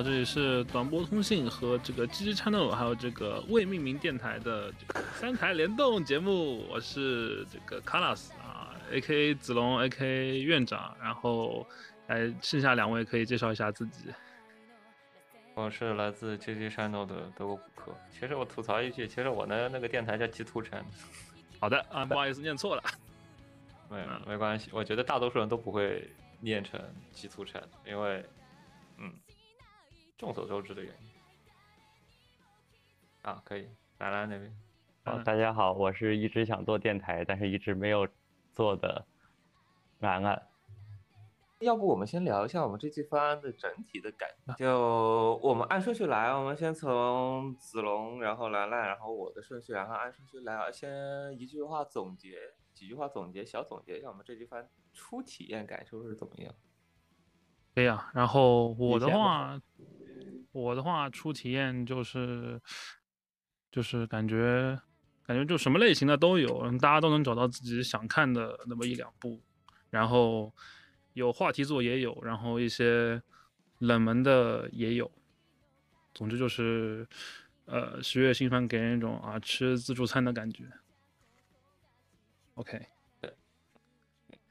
好，这里是短波通信和这个 GG Channel，还有这个未命名电台的这个三台联动节目，我是这个 Carlos 啊，A.K.A 子龙，A.K.A 院长，然后来剩下两位可以介绍一下自己。我是来自 GG Channel 的德国骨科。其实我吐槽一句，其实我的那个电台叫极图城，好的啊，不好意思念错了。没嗯没关系，我觉得大多数人都不会念成极图城，因为嗯，众所周知的原因。啊，可以，兰兰那边。好，嗯大家好，我是一直想做电台，但是一直没有做的兰兰。要不我们先聊一下我们这期方案的整体的感觉，就我们按顺序来，我们先从子龙，然后兰兰，然后我的顺序，然后按顺序来，先一句话总结，几句话总结，小总结一下我们这季番初体验感受是怎么样？对呀啊，然后我的话，我的话初体验就是就是感觉感觉就什么类型的都有，大家都能找到自己想看的那么一两部，然后有话题作也有，然后一些冷门的也有，总之就是呃十月新番给人一种啊吃自助餐的感觉。OK，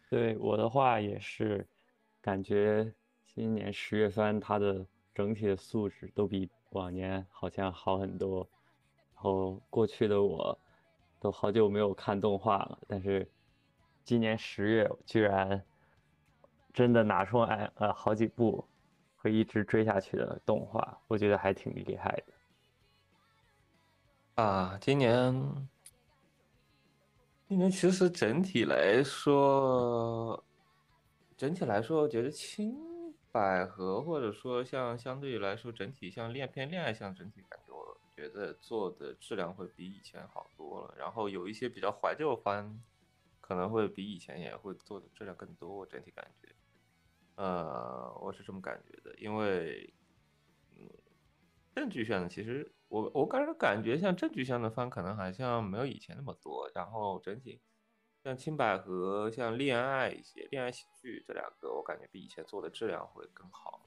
对我的话也是，感觉今年十月番它的整体的素质都比往年好像好很多。然后过去的我都好久没有看动画了，但是今年十月居然真的拿出来呃好几部会一直追下去的动画，我觉得还挺厉害的。啊，今年，今年其实整体来说，整体来说，我觉得轻百合或者说像相对于来说，整体像恋偏恋爱向整体感觉，我觉得做的质量会比以前好多了。然后有一些比较怀旧番，可能会比以前也会做的质量更多，我整体感觉，呃，我是这么感觉的，因为，嗯，正剧向的其实我我个人感觉像正剧向的番可能好像没有以前那么多，然后整体像青百合、像恋爱一些恋爱喜剧这两个，我感觉比以前做的质量会更好，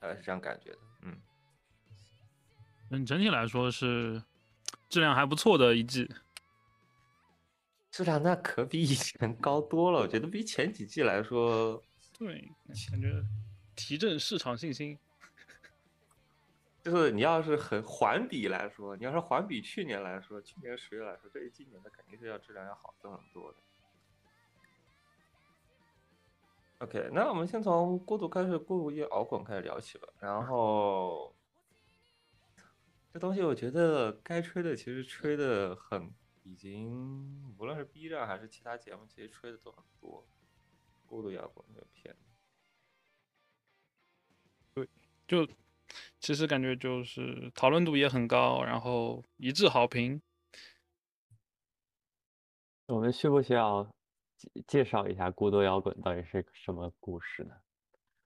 大概是这样感觉的。嗯，嗯，整体来说是质量还不错的一季。质量那可比以前高多了，我觉得比前几季来说，对，感觉提振市场信心。就是你要是很环比来说，你要是环比去年来说，去年十月来说，这一今年的肯定是要质量要好很多的。OK，那我们先从孤独开始，孤独夜摇滚开始聊起吧。然后这东西我觉得该吹的其实吹的很，已经无论是 B 站还是其他节目，其实吹的都很多。孤独摇滚这个片子，就其实感觉就是讨论度也很高，然后一致好评。我们需不需要介介绍一下《孤独摇滚》到底是个什么故事呢？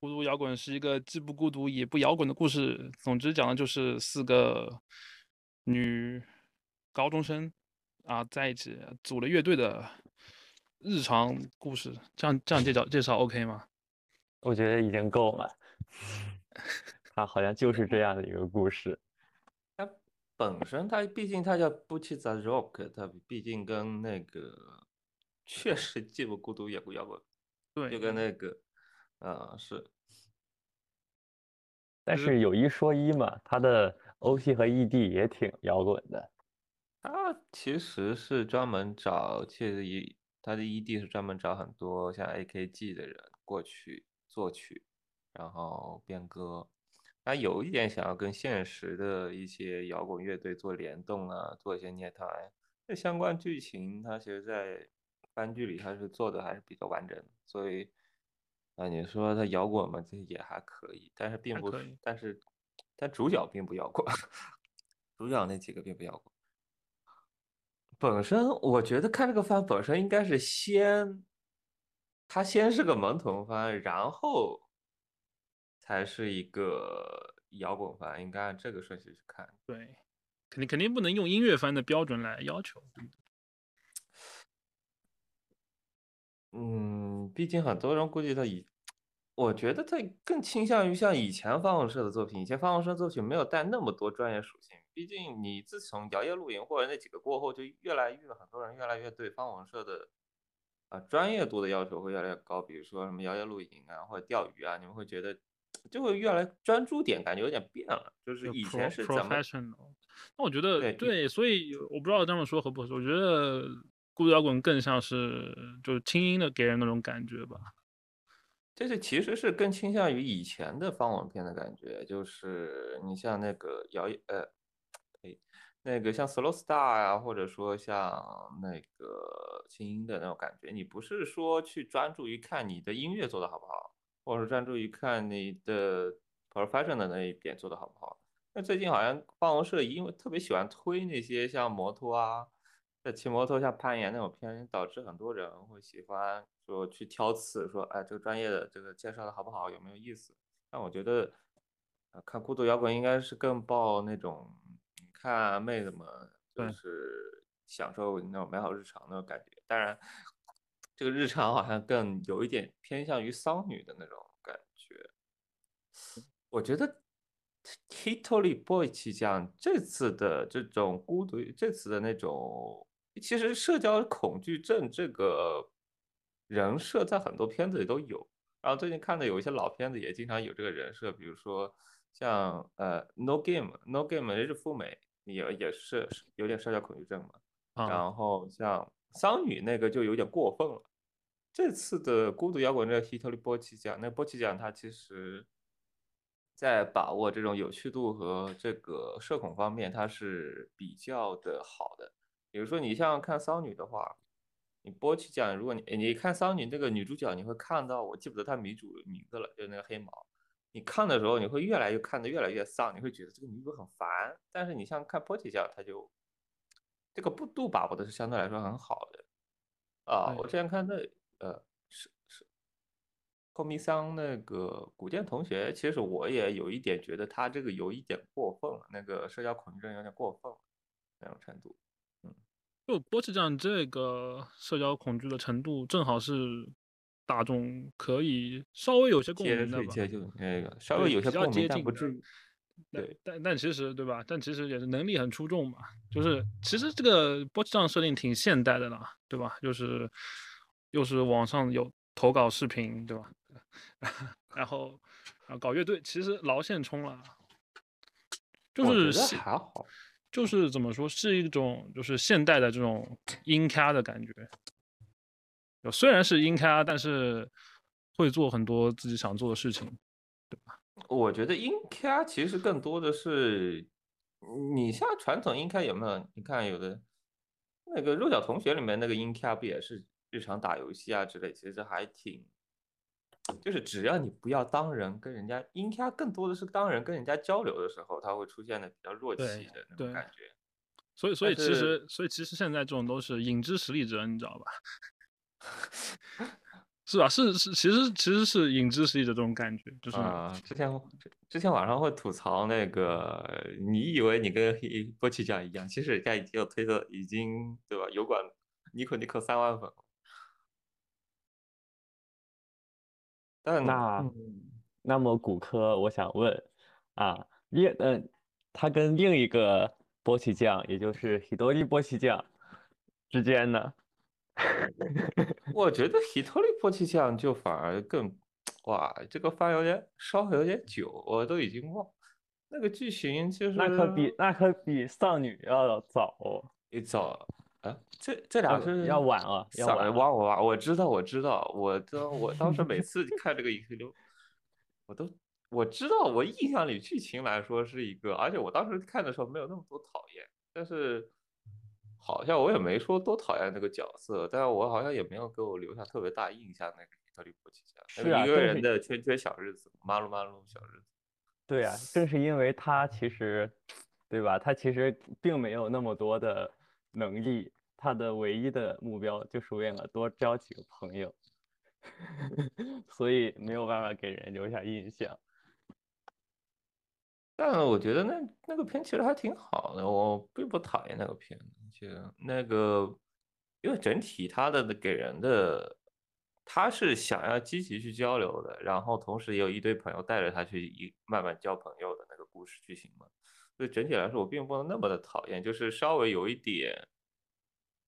孤独摇滚是一个既不孤独也不摇滚的故事，总之讲的就是四个女高中生啊在一起组了乐队的日常故事。这样这样介绍介绍 OK 吗？我觉得已经够了。它好像就是这样的一个故事。它本身它毕竟它叫 i z a Rock，它毕竟跟那个确实既不孤独也不摇滚，对，就跟那个，呃、是但是有一说一嘛，它的 OP 和 ED 也挺摇滚的。它其实是专门找，其实一它的 ED 是专门找很多像 AKG 的人过去作曲，然后编歌。它有一点想要跟现实的一些摇滚乐队做联动啊，做一些捏台。这相关剧情，它其实在番剧里它是做的还是比较完整的，所以啊，你说他摇滚嘛，这也还可以，但是并不但是但主角并不摇滚，主角那几个并不摇滚。本身我觉得看这个番本身应该是先，他先是个萌童番，然后才是一个摇滚番，应该按这个顺序去看。对，肯定肯定不能用音乐番的标准来要求。嗯，毕竟很多人估计他以，我觉得他更倾向于像以前方文社的作品，以前方文社作品没有带那么多专业属性。毕竟你自从摇曳露营或者那几个过后，就越来越很多人越来越对方文社的啊专业度的要求会越来越高。比如说什么摇曳露营啊，或者钓鱼啊，你们会觉得就会越来专注点感觉有点变了，就是以前是怎么。那我觉得对对，所以我不知道这么说合不合适。我觉得孤独摇滚更像是就是轻音的给人那种感觉吧。这是其实是更倾向于以前的方文片的感觉，就是你像那个摇曳呃，呸，那个像 Slow Star 啊，或者说像那个轻音的那种感觉，你不是说去专注于看你的音乐做的好不好，或者是专注于看你的 professional 的那一点做的好不好。那最近好像办公室因为特别喜欢推那些像摩托啊。在骑摩托像攀岩那种片，导致很多人会喜欢说去挑刺，说哎这个专业的这个介绍的好不好，有没有意思？但我觉得，呃，看孤独摇滚应该是更抱那种看妹子们就是享受那种美好日常的感觉。当然，这个日常好像更有一点偏向于丧女的那种感觉。我觉得 Hitory Boy 气酱这次的这种孤独，这次的那种，其实社交恐惧症这个人设在很多片子里都有。然后最近看的有一些老片子也经常有这个人设，比如说像呃 No Game No Game 日富美也也是有点社交恐惧症嘛。啊，然后像桑女那个就有点过分了。这次的孤独摇滚这个 Hitory 波奇奖，那波奇奖它其实，在把握这种有趣度和这个社恐方面，它是比较的好的。比如说你像看桑女的话，你波奇奖，如果你你看桑女那个女主角，你会看到我记不得她女主名字了，就是那个黑毛。你看的时候，你会越来越看的越来越丧，你会觉得这个女主很烦。但是你像看波奇奖，她就这个不度把握的是相对来说很好的啊。我之前看那呃是是后弥桑那个古建同学，其实我也有一点觉得他这个有一点过分了，那个社交恐惧症有点过分了那种程度。嗯就波奇酱这个社交恐惧的程度，正好是大众可以稍微有些共接鸣的吧。接触那个稍微有些共鸣，但不至于。但对但但其实对吧？但其实也是能力很出众嘛。就是其实这个波奇酱设定挺现代的啦，对吧？就是又是网上有投稿视频，对吧？然后啊搞乐队，其实劳现充了，就是还好。就是怎么说，是一种就是现代的这种音咖的感觉。虽然是音咖，但是会做很多自己想做的事情。我觉得音咖其实更多的是，你像传统音咖有没有？你看有的那个弱小同学里面那个音咖不也是日常打游戏啊之类，其实还挺，就是只要你不要当人跟人家音咖，更多的是当人跟人家交流的时候，他会出现的比较弱气的那种感觉。所以，所以其实，所以其实现在这种都是影之实力者，你知道吧？是吧？是是，其实其实是影之实力者这种感觉，就是啊、之前之之前网上会吐槽那个，你以为你跟黑波奇酱一样，其实人家已经有推特，已经对吧？油管尼可尼可三万粉了。但那嗯那么骨科，我想问啊，另嗯，他跟另一个波奇酱，也就是喜多利波奇酱之间呢？我觉得 Hitori 波奇酱就反而更，哇，这个番有点稍微有点久，我都已经忘那个剧情，就是那可比那可比丧女要早哦，一早啊，这这要俩是要晚啊，要啥晚了。忘我知道我知道，我当我当时每次看这个影评都，我都我知道，我印象里剧情来说是一个，而且我当时看的时候没有那么多讨厌，但是好像我也没说多讨厌那个角色，但是我好像也没有给我留下特别大印象那个是啊一个人的圈圈小日子，马路马路小日子。对啊，正是因为他其实，对吧？他其实并没有那么多的能力，他的唯一的目标就是为了多交几个朋友，所以没有办法给人留下印象。但我觉得那那个片其实还挺好的，我并不讨厌那个片，就那个，因为整体他的给人的，他是想要积极去交流的，然后同时也有一堆朋友带着他去一慢慢交朋友的那个故事剧情嘛，所以整体来说我并不能那么的讨厌，就是稍微有一点。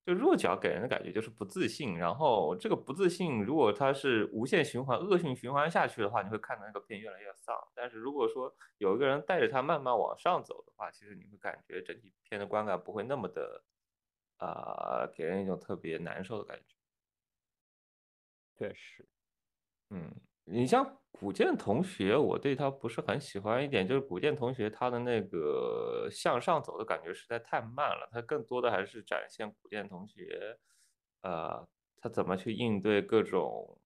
就弱角给人的感觉就是不自信，然后这个不自信，如果它是无限循环、恶性循环下去的话，你会看到那个片越来越丧。但是如果说有一个人带着他慢慢往上走的话，其实你会感觉整体片的观感不会那么的，啊，给人一种特别难受的感觉。确实，嗯。你像古剑同学，我对他不是很喜欢一点，就是古剑同学他的那个向上走的感觉实在太慢了，他更多的还是展现古剑同学，呃，他怎么去应对各种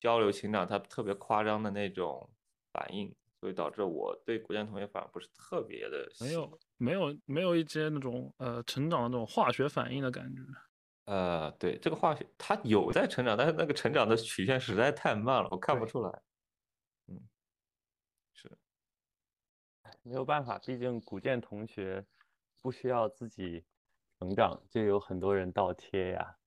交流情感，他特别夸张的那种反应，所以导致我对古剑同学反而不是特别的没有没有没有一些那种呃成长的那种化学反应的感觉。呃，对，这个化学他有在成长，但是那个成长的曲线实在太慢了，我看不出来。嗯，是，没有办法，毕竟古建同学不需要自己成长，就有很多人倒贴呀。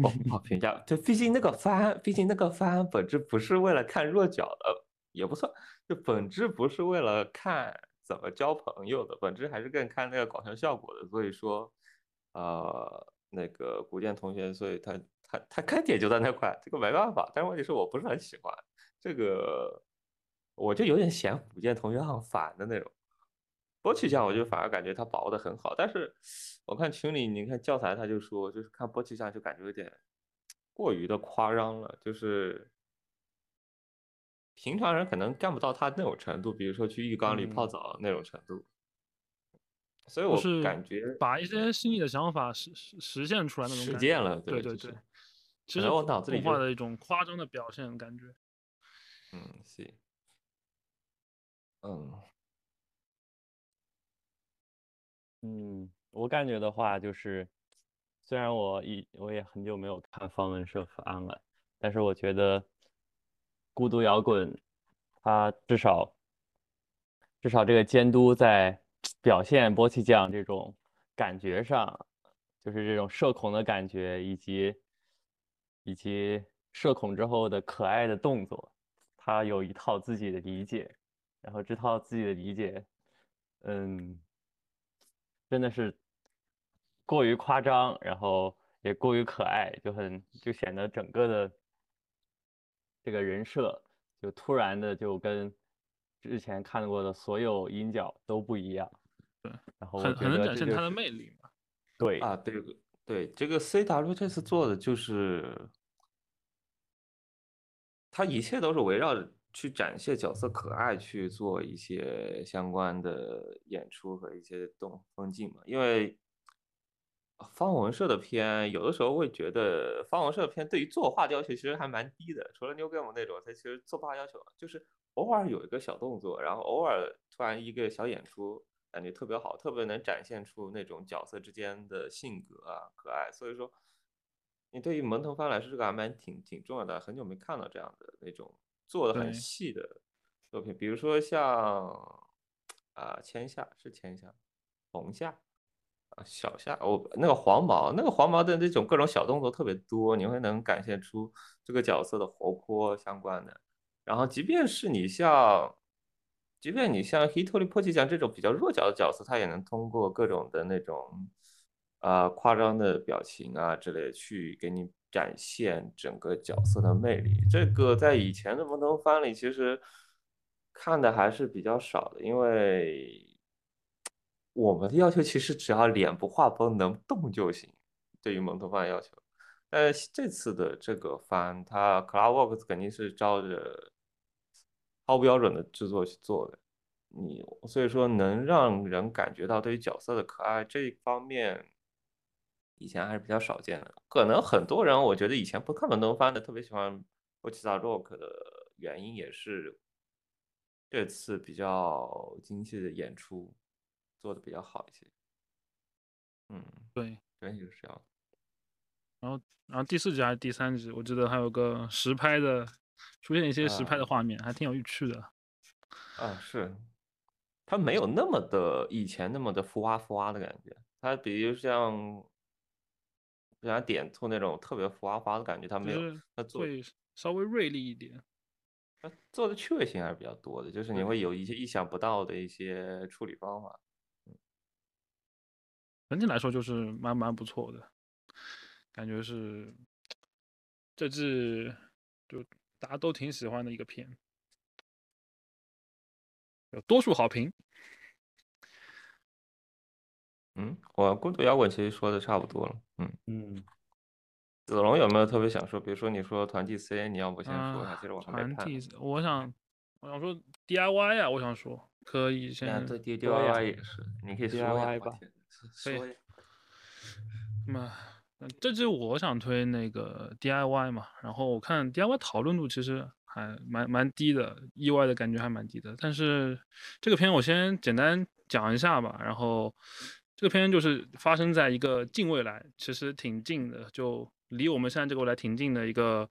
不 好评价。就，毕竟那个番，毕竟那个番本质不是为了看弱角的，也不算，就本质不是为了看。怎么交朋友的本质还是更看那个搞笑效果的，所以说，呃，那个古剑同学，所以他他他看点就在那块，这个没办法。但是问题是我不是很喜欢这个，我就有点嫌古剑同学很烦的那种。波奇酱我就反而感觉他把握的很好，但是我看群里你看教材他就说，就是看波奇酱就感觉有点过于的夸张了，就是。平常人可能干不到他那种程度，比如说去浴缸里泡澡那种程度，所以我是感觉把一些心里的想法实实实现出来那种实践了，对对对，其实我脑子里画的一种夸张的表现感觉，嗯，行，嗯，嗯，我感觉的话就是，虽然我已我也很久没有看方文社番了，但是我觉得。孤独摇滚，他至少至少这个监督在表现波奇酱这种感觉上，就是这种社恐的感觉，以及以及社恐之后的可爱的动作，他有一套自己的理解，然后这套自己的理解，嗯，真的是过于夸张，然后也过于可爱，就很就显得整个的。这个人设就突然的就跟之前看过的所有音角都不一样，对，然后很很能展现他的魅力嘛。对啊，对对，这个 C W 这次做的就是，他一切都是围绕着去展现角色可爱去做一些相关的演出和一些动风景嘛，因为。方文社的片，有的时候会觉得方文社的片对于作画要求其实还蛮低的。除了 New Game 那种，它其实作画要求就是偶尔有一个小动作，然后偶尔突然一个小演出，感觉特别好，特别能展现出那种角色之间的性格啊、可爱。所以说，你对于萌藤番来说，这个还蛮挺挺重要的。很久没看到这样的那种做的很细的作品，比如说像啊千夏是千夏，红夏。小夏，我那个黄毛，那个黄毛的那种各种小动作特别多，你会能展现出这个角色的活泼相关的。然后，即便是你像，即便你像 Hitoli 破气酱这种比较弱角的角色，他也能通过各种的那种啊夸张的表情啊之类，去给你展现整个角色的魅力。这个在以前的蒙头番里其实看的还是比较少的，因为。我们的要求其实只要脸不画风能动就行，对于蒙头番要求。但是这次的这个番，它 Cloudworks 肯定是照着高标准的制作去做的，你所以说能让人感觉到对于角色的可爱这一方面，以前还是比较少见的。可能很多人我觉得以前不看萌头番的，特别喜欢 h i a Rock 的原因也是这次比较精细的演出。做的比较好一些，嗯，对，对，就是这样。然后，然后第四集还是第三集，我记得还有个实拍的出现一些实拍的啊画面，还挺有趣的。啊，是，它没有那么的以前那么的浮夸浮夸的感觉，它比如像像点兔那种特别浮夸夸的感觉，他没有，就是它做会稍微锐利一点。它做的趣味性还是比较多的，就是你会有一些意想不到的一些处理方法。整体来说就是蛮蛮不错的，感觉是这季就大家都挺喜欢的一个片，有多数好评。嗯，我孤独摇滚其实说的差不多了。嗯，嗯，子龙有没有特别想说？比如说你说团体 C，你要不先说一下？啊其实我还没看。团体，我想我想说 DIY 啊，我想说可以啊，先对 D I Y 也是，你可以。DIY 吧天可以。那么呃这季我想推那个 DIY 嘛，然后我看 DIY 讨论度其实还蛮蛮低的，意外的感觉还蛮低的。但是这个片我先简单讲一下吧，然后这个片就是发生在一个近未来，其实挺近的，就离我们现在这个未来挺近的一个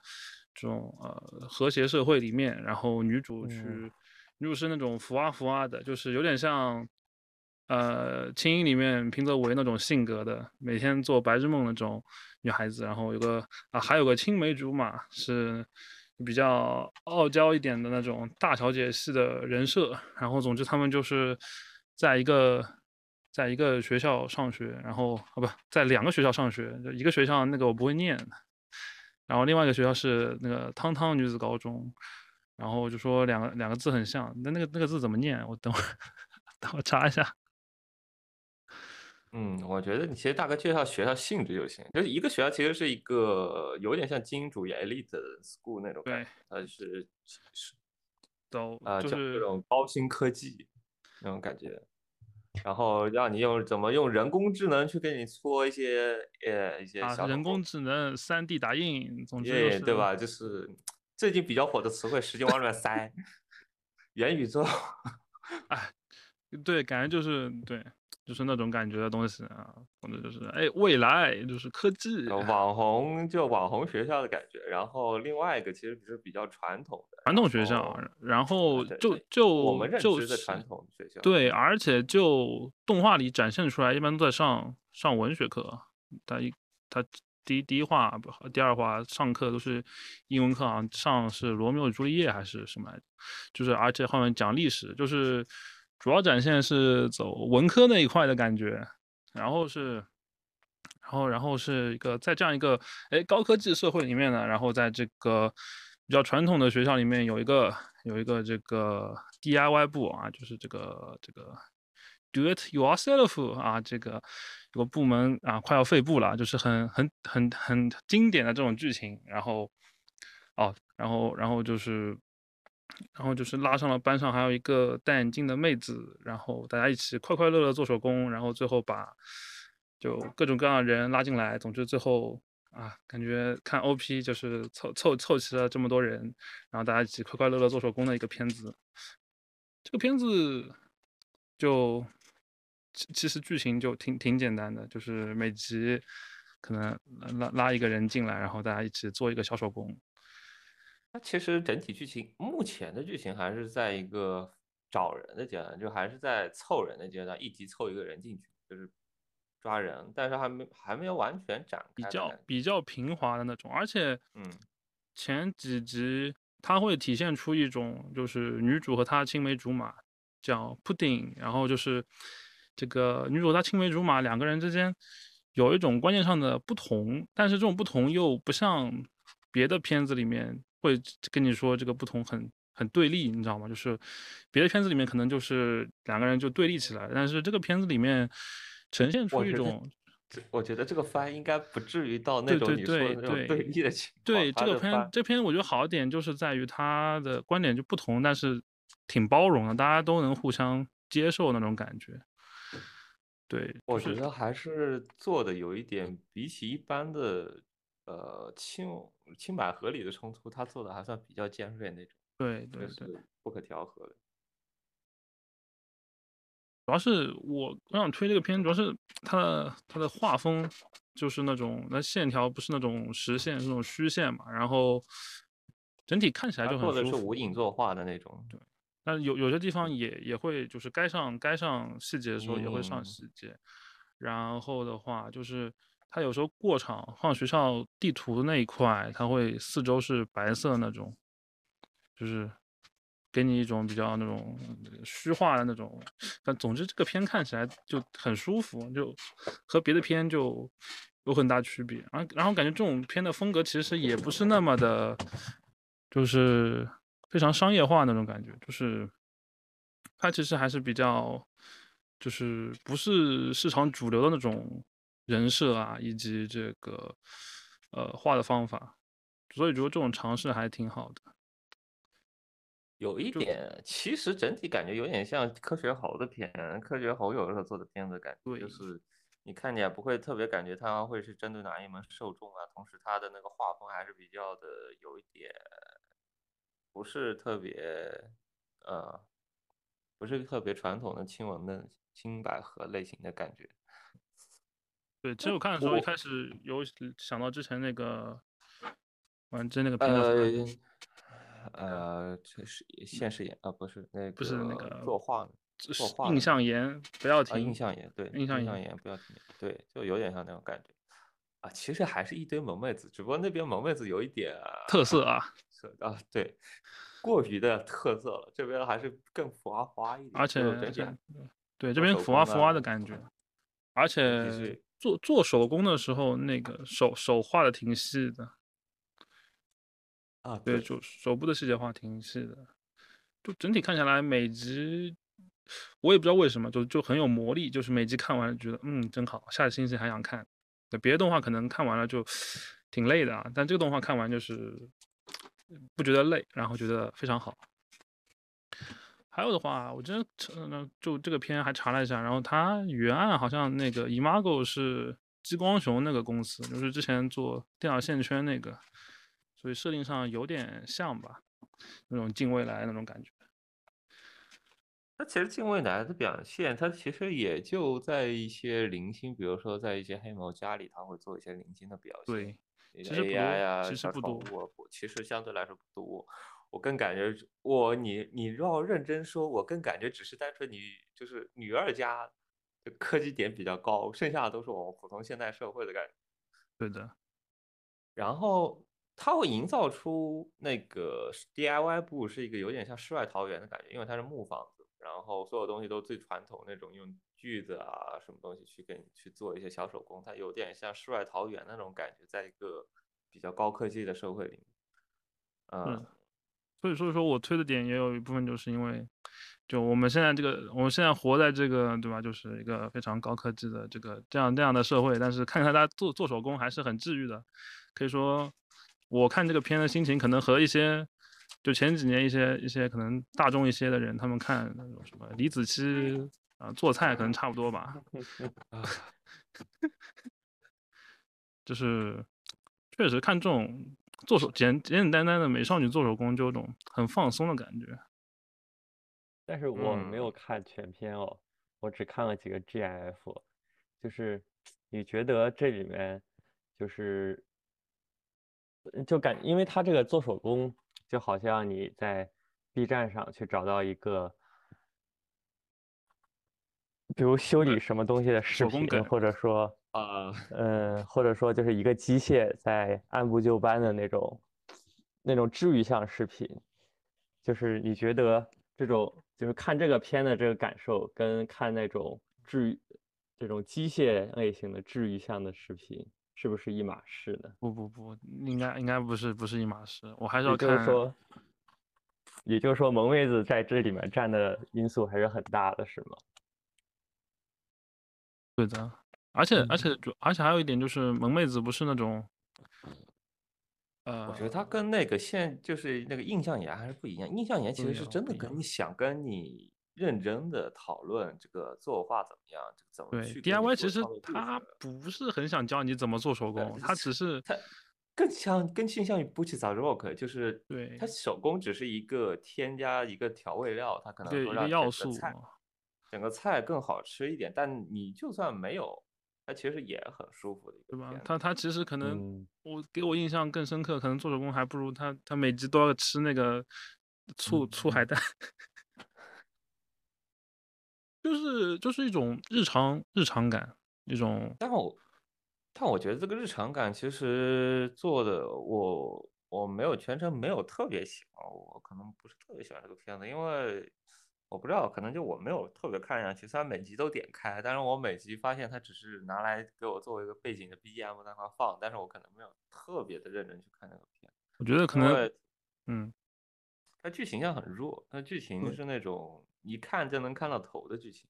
这种呃和谐社会里面，然后女主去，嗯女主是那种浮啊浮啊的，就是有点像。呃，青音里面平泽唯那种性格的，每天做白日梦那种女孩子，然后有个啊，还有个青梅竹马，是比较傲娇一点的那种大小姐系的人设。然后总之他们就是在一个在一个学校上学，然后啊不在两个学校上学，就一个学校那个我不会念，然后另外一个学校是那个汤汤女子高中，然后就说两个两个字很像，那那个那个字怎么念？我等会儿 等我查一下。嗯，我觉得你其实大概介绍学校性质就行，就是一个学校其实是一个有点像精英主义 elite school 那种感对觉，它是是都啊，就是种高新科技那种感觉，然后让你用怎么用人工智能去给你搓一些呃一些啊，小手工人工智能、三 D 打印，总之就耶，是对吧？就是最近比较火的词汇，使劲往里面塞，元宇宙。哎，对，感觉就是对，就是那种感觉的东西啊，总之就是哎，未来就是科技，呃网红就网红学校的感觉，然后另外一个其实是比较传统的传统学校然后，就就我们认就是知的传统学校。对，而且就动画里展现出来，一般都在上上文学课，他一他第一第一话不好，第二话上课都是英文课，好像上是罗密欧与朱丽叶还是什么来着？就是而且后面讲历史，就是主要展现是走文科那一块的感觉，然后是，然后然后是一个在这样一个哎高科技社会里面呢，然后在这个比较传统的学校里面有一个有一个这个 DIY 部啊，就是这个这个 Do it yourself 啊，这个有个部门啊快要废部了，就是很很很很经典的这种剧情，然后哦，然后然后就是。然后就是拉上了班上还有一个戴眼镜的妹子，然后大家一起快快乐乐做手工，然后最后把就各种各样的人拉进来。总之最后啊，感觉看 OP 就是凑凑凑齐了这么多人，然后大家一起快快乐乐做手工的一个片子。这个片子就其其实剧情就挺挺简单的，就是每集可能拉拉一个人进来，然后大家一起做一个小手工。它其实整体剧情目前的剧情还是在一个找人的阶段，就还是在凑人的阶段，一集凑一个人进去，就是抓人，但是还没还没有完全展开比较。比较平滑的那种，而且嗯前几集它会体现出一种就是女主和她青梅竹马叫 pudding，然后就是这个女主她青梅竹马两个人之间有一种观念上的不同，但是这种不同又不像别的片子里面会跟你说这个不同很很对立，你知道吗？就是别的片子里面可能就是两个人就对立起来，但是这个片子里面呈现出一种。我觉得这个番应该不至于到那种你说的对那种对对立的情况。对这个片这片我觉得好一点就是在于他的观点就不同，但是挺包容的，大家都能互相接受那种感觉。对，就是我觉得还是做的有一点，比起一般的呃青青百合理的冲突，他做的还算比较尖锐那种，对对对，是不可调和的。主要是我我想推这个片，主要是它的它的画风就是那种那线条不是那种实线，是那种虚线嘛，然后整体看起来就很舒服。做的是无影作画的那种。对但有有些地方也也会，就是该上该上细节的时候也会上嗯细节。然后的话，就是它有时候过场放学校地图那一块，它会四周是白色那种，就是给你一种比较那种虚化的那种。但总之这个片看起来就很舒服，就和别的片就有很大区别。然后然后感觉这种片的风格其实也不是那么的，就是非常商业化那种感觉，就是它其实还是比较，就是不是市场主流的那种人设啊，以及这个呃画的方法，所以觉得这种尝试还挺好的。有一点，其实整体感觉有点像科学猴的片，科学猴有的时候做的片子感觉就是你看起来不会特别感觉它会是针对哪一门受众啊，同时它的那个画风还是比较的有一点不是特别呃不是特别传统的亲吻的青百合类型的感觉。对，其实我看的时候一开始有想到之前那个玩真那个片叫什么呃是现实演啊，不是那不是那个作画印作画的象岩不要啊，停印象岩，对，印象岩岩不要停，对，就有点像那种感觉啊。其实还是一堆萌妹子，只不过那边萌妹子有一点特色啊，色啊，对，过于的特色了，这边还是更浮夸花一点，而且对这边浮夸浮夸啊的感觉，而且是做做手工的时候，那个手手画的挺细的，啊，对，就手部的细节画挺细的，就整体看下来每集，我也不知道为什么，就就很有魔力，就是每集看完觉得嗯真好，下个星期还想看。对，别的动画可能看完了就挺累的啊，但这个动画看完就是不觉得累，然后觉得非常好。还有的话，我真嗯，就这个片还查了一下，然后它原案好像那个 Imago 是激光熊那个公司，就是之前做电脑线圈那个，所以设定上有点像吧，那种近未来那种感觉。它其实近未来的表现，它其实也就在一些零星，比如说在一些黑猫家里，它会做一些零星的表现。对，其实不 AI 多啊，其实不多其实相对来说不多。我更感觉我你你要认真说，我更感觉只是单纯你就是女二家的科技点比较高，剩下的都是我们普通现代社会的感觉。对的，然后它会营造出那个 DIY 部是一个有点像世外桃源的感觉，因为它是木房子，然后所有东西都最传统那种用锯子啊什么东西去给你去做一些小手工，它有点像世外桃源那种感觉，在一个比较高科技的社会里面。嗯嗯，所以所以说我推的点也有一部分就是因为，就我们现在这个我们现在活在这个对吧，就是一个非常高科技的这个这样这样的社会，但是看看大家做做手工还是很治愈的，可以说我看这个片的心情可能和一些就前几年一些一些可能大众一些的人他们看那种什么李子柒啊、做菜可能差不多吧，啊，就是确实看这种做手简简简单单的美少女做手工，就有种很放松的感觉。但是我没有嗯看全片哦，我只看了几个 GIF，就是你觉得这里面就是呃就感，因为它这个做手工就好像你在 B 站上去找到一个，比如修理什么东西的视频，手工或者说啊，嗯，或者说就是一个机械在按部就班的那种那种治愈向视频，就是你觉得这种就是看这个片的这个感受，跟看那种治愈这种机械类型的治愈向的视频，是不是一码事呢？不不不，应该应该不是不是一码事，我还是要也就是看。说，也就是说萌妹子在这里面占的因素还是很大的，是吗？对的，而且而嗯且主而且还有一点就是萌妹子不是那种，呃，我觉得它跟那个现就是那个印象岩还是不一样。印象岩其实是真的跟你想跟你认真的讨论这个作画怎么样，这个怎么去 DIY 其实他不是很想教你怎么做手工，他只是他更像更倾向于 b u c h i z Rock，就是对他手工只是一个添加一个调味料，它可能对一个说让整个要素菜整个菜更好吃一点。但你就算没有它其实也很舒服的一对吧。他他其实可能嗯。我给我印象更深刻，可能做手工还不如他他每集都要吃那个醋嗯醋海带，就是就是一种日常日常感，一种但我但我觉得这个日常感其实做的我我没有全程没有特别喜欢，我可能不是特别喜欢这个片子，因为我不知道，可能就我没有特别看下去。虽然每集都点开，但是我每集发现它只是拿来给我作为一个背景的 BGM 在那块放，但是我可能没有特别的认真去看那个片，我觉得可能嗯它剧情上很弱，它剧情是那种一看就能看到头的剧情。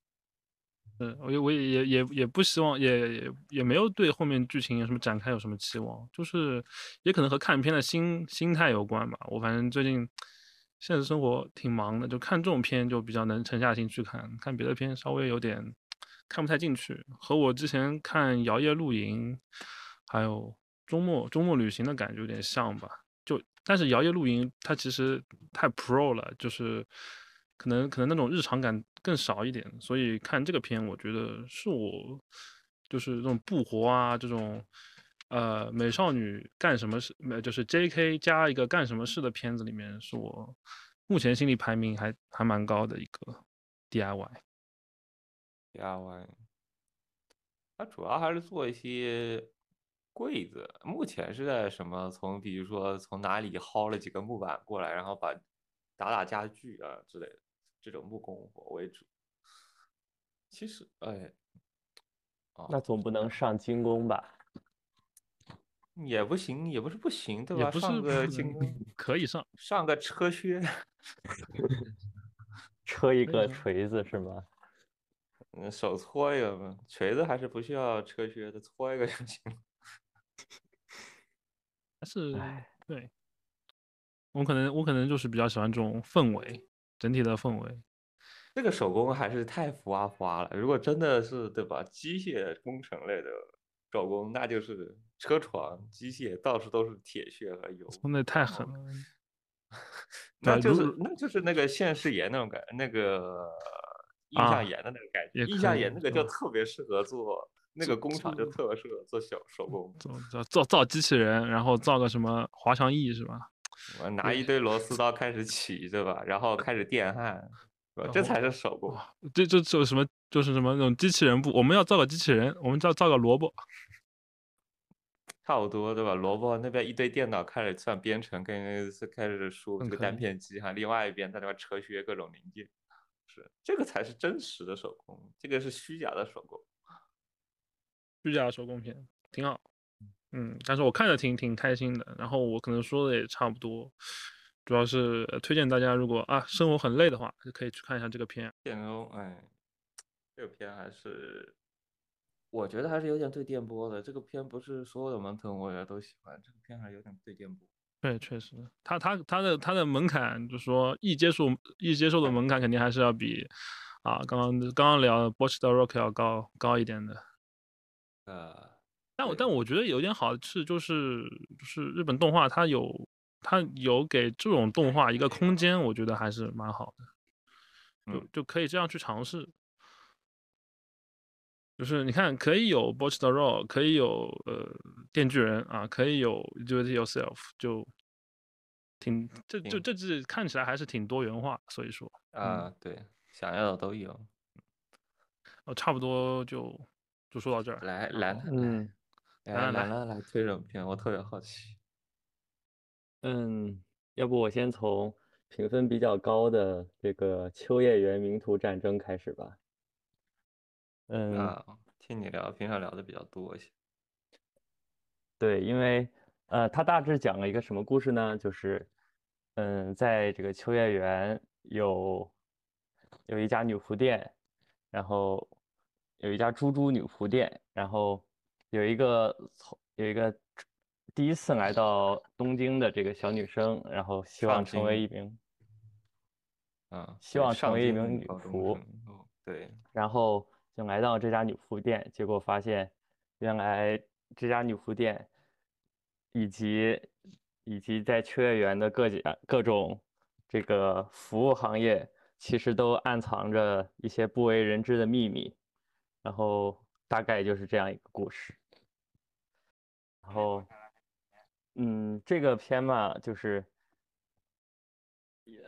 嗯，我也我也也也也不希望，也也也没有对后面剧情有什么展开有什么期望，就是也可能和看片的心心态有关吧。我反正最近现实生活挺忙的，就看这种片就比较能沉下心去看，看别的片稍微有点看不太进去。和我之前看《摇曳露营》还有周末周末旅行的感觉有点像吧。就但是《摇曳露营》它其实太 pro 了，就是可能可能那种日常感更少一点，所以看这个片，我觉得是我就是这种不活啊，这种呃美少女干什么事，没就是 J.K. 加一个干什么事的片子里面，是我目前心里排名还还蛮高的一个 DIY。DIY，它主要还是做一些柜子，目前是在什么从比如说从哪里薅了几个木板过来，然后把打打家具啊之类的这种木工活为主。其实，哎，哦，那总不能上精工吧？也不行，也不是不行，对吧？也不是上个不能精工，可以上，上个车靴，车一个锤子是吗？嗯，手搓一个吧，锤子还是不需要车靴的，搓一个就行是唉对。我可能我可能就是比较喜欢这种氛围，整体的氛围。这个手工还是太浮夸花了。如果真的是对吧，机械工程类的手工，那就是车床、机械到处都是铁屑和油，那太狠哦了。那就是那就是那个现世岩那种感，那个印啊象岩的那个感觉。也印象岩那个就特别适合做，那个工厂就特别适合做小手工。造造造造机器人，然后造个什么滑翔翼是吧？我拿一堆螺丝刀开始起，对吧？然后开始电焊，这才是手工。哇，这这就什么就是什么那种机器人部，我们要造个机器人，我们要造个萝卜，差不多对吧？萝卜那边一堆电脑开始算编程，跟是开始输这个单片机哈，另外一边在那边扯削各种零件，是这个才是真实的手工，这个是虚假的手工。虚假的手工片，挺好。嗯，但是我看着挺挺开心的。然后我可能说的也差不多，主要是呃推荐大家，如果啊生活很累的话，就可以去看一下这个片。电工，哎，这个片还是，我觉得还是有点对电波的。这个片不是所有的门腾我也都喜欢，这个片还是有点对电波。对，确实，他他他的他的门槛，就是说易接受易接受的门槛，肯定还是要比啊刚刚刚刚聊的《Watch the Rock》要高高一点的。呃，但我但我觉得有点好的是，就是就是日本动画它有它有给这种动画一个空间，我觉得还是蛮好的，就嗯就可以这样去尝试。就是你看，可以有《Botch the Roll，》，可以有呃电锯人啊，可以有 Do It Yourself，就挺这就挺这季看起来还是挺多元化，所以说啊，对，想要的都有。哦差不多就就说到这儿。来来来嗯来来来来来推这种片，我特别好奇。嗯，要不我先从评分比较高的这个《秋叶原名图战争》开始吧。嗯，啊，听你聊，平常聊的比较多一些。对，因为呃，他大致讲了一个什么故事呢？就是，嗯，在这个秋叶原有有一家女仆店，然后有一家猪猪女仆店，然后有一个从有一个第一次来到东京的这个小女生，然后希望上成为一名，啊，希望成上为一名女仆哦对，然后就来到这家女仆店，结果发现原来这家女仆店以及以及在秋叶原的各家各种这个服务行业，其实都暗藏着一些不为人知的秘密。然后大概就是这样一个故事。然后，嗯，这个片嘛，就是，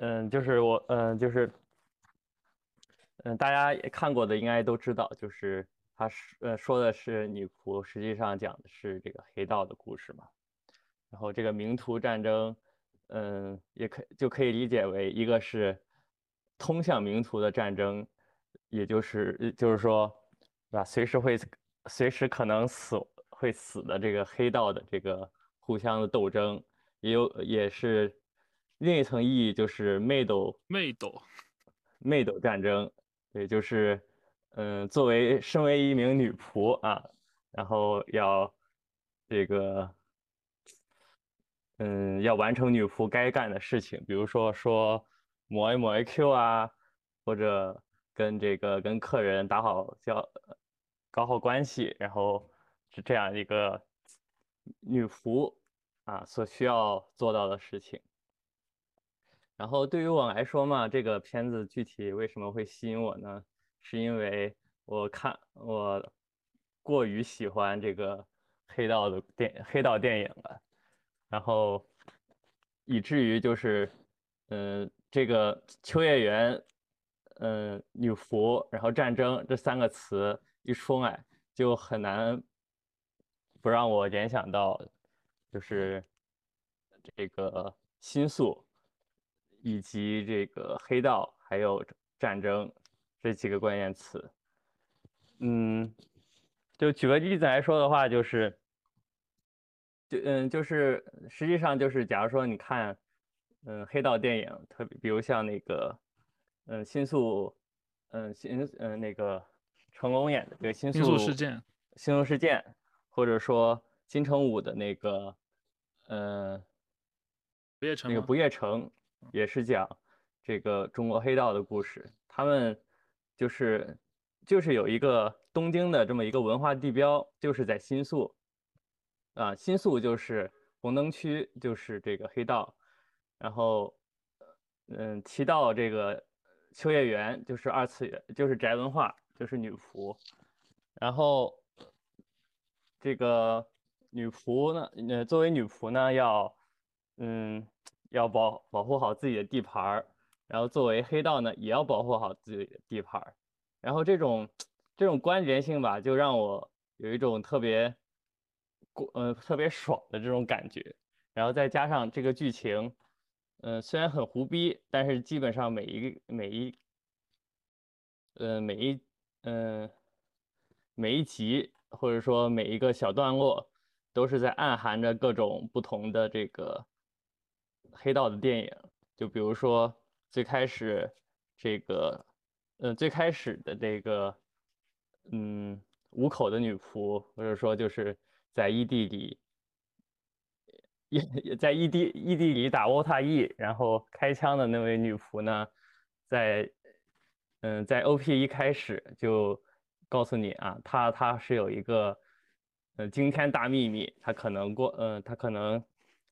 嗯，就是我，嗯，就是，嗯，大家也看过的应该都知道，就是他是呃说的是女仆，实际上讲的是这个黑道的故事嘛。然后这个名图战争，嗯，也可就可以理解为一个是通向名图的战争，也就是就是说，对吧？随时会随时可能死会死的这个黑道的这个互相的斗争，也有也是另一层意义，就是妹斗妹斗，妹斗战争，也就是嗯，作为身为一名女仆啊，然后要这个。嗯，要完成女仆该干的事情，比如说说抹一抹 AQ 啊，或者跟这个跟客人打好交，搞好关系，然后是这样一个女仆啊所需要做到的事情。然后对于我来说嘛，这个片子具体为什么会吸引我呢？是因为我看我过于喜欢这个黑道的电黑道电影了。然后以至于就是，嗯，这个秋叶原，嗯，女仆，然后战争这三个词一出来，就很难不让我联想到，就是这个新宿，以及这个黑道，还有战争这几个关键词。嗯，就举个例子来说的话，就是。就嗯，就是实际上就是，假如说你看，嗯，黑道电影，特别比如像那个，嗯，新宿，嗯，新嗯那个成龙演的这个新新宿宿事件，新宿事件，或者说金城武的那个，嗯，那个不夜城那个不夜城，也是讲这个中国黑道的故事。他们就是就是有一个东京的这么一个文化地标，就是在新宿。啊，新宿就是红灯区，就是这个黑道，然后，嗯，提到这个秋叶原就是二次元，就是宅文化，就是女仆，然后这个女仆呢，呃，作为女仆呢，要，嗯，要保保护好自己的地盘儿，然后作为黑道呢，也要保护好自己的地盘儿，然后这种这种关联性吧，就让我有一种特别。过呃特别爽的这种感觉，然后再加上这个剧情，嗯，虽然很胡逼，但是基本上每一个每一，呃每一嗯每一集或者说每一个小段落，都是在暗含着各种不同的这个黑道的电影，就比如说最开始这个，嗯最开始的这个，嗯五口的女仆，或者说就是。在异地里，也在异地异地里打沃塔 E，然后开枪的那位女仆呢，在嗯在 OP 一开始就告诉你啊，她她是有一个呃惊天大秘密，她可能过呃她可能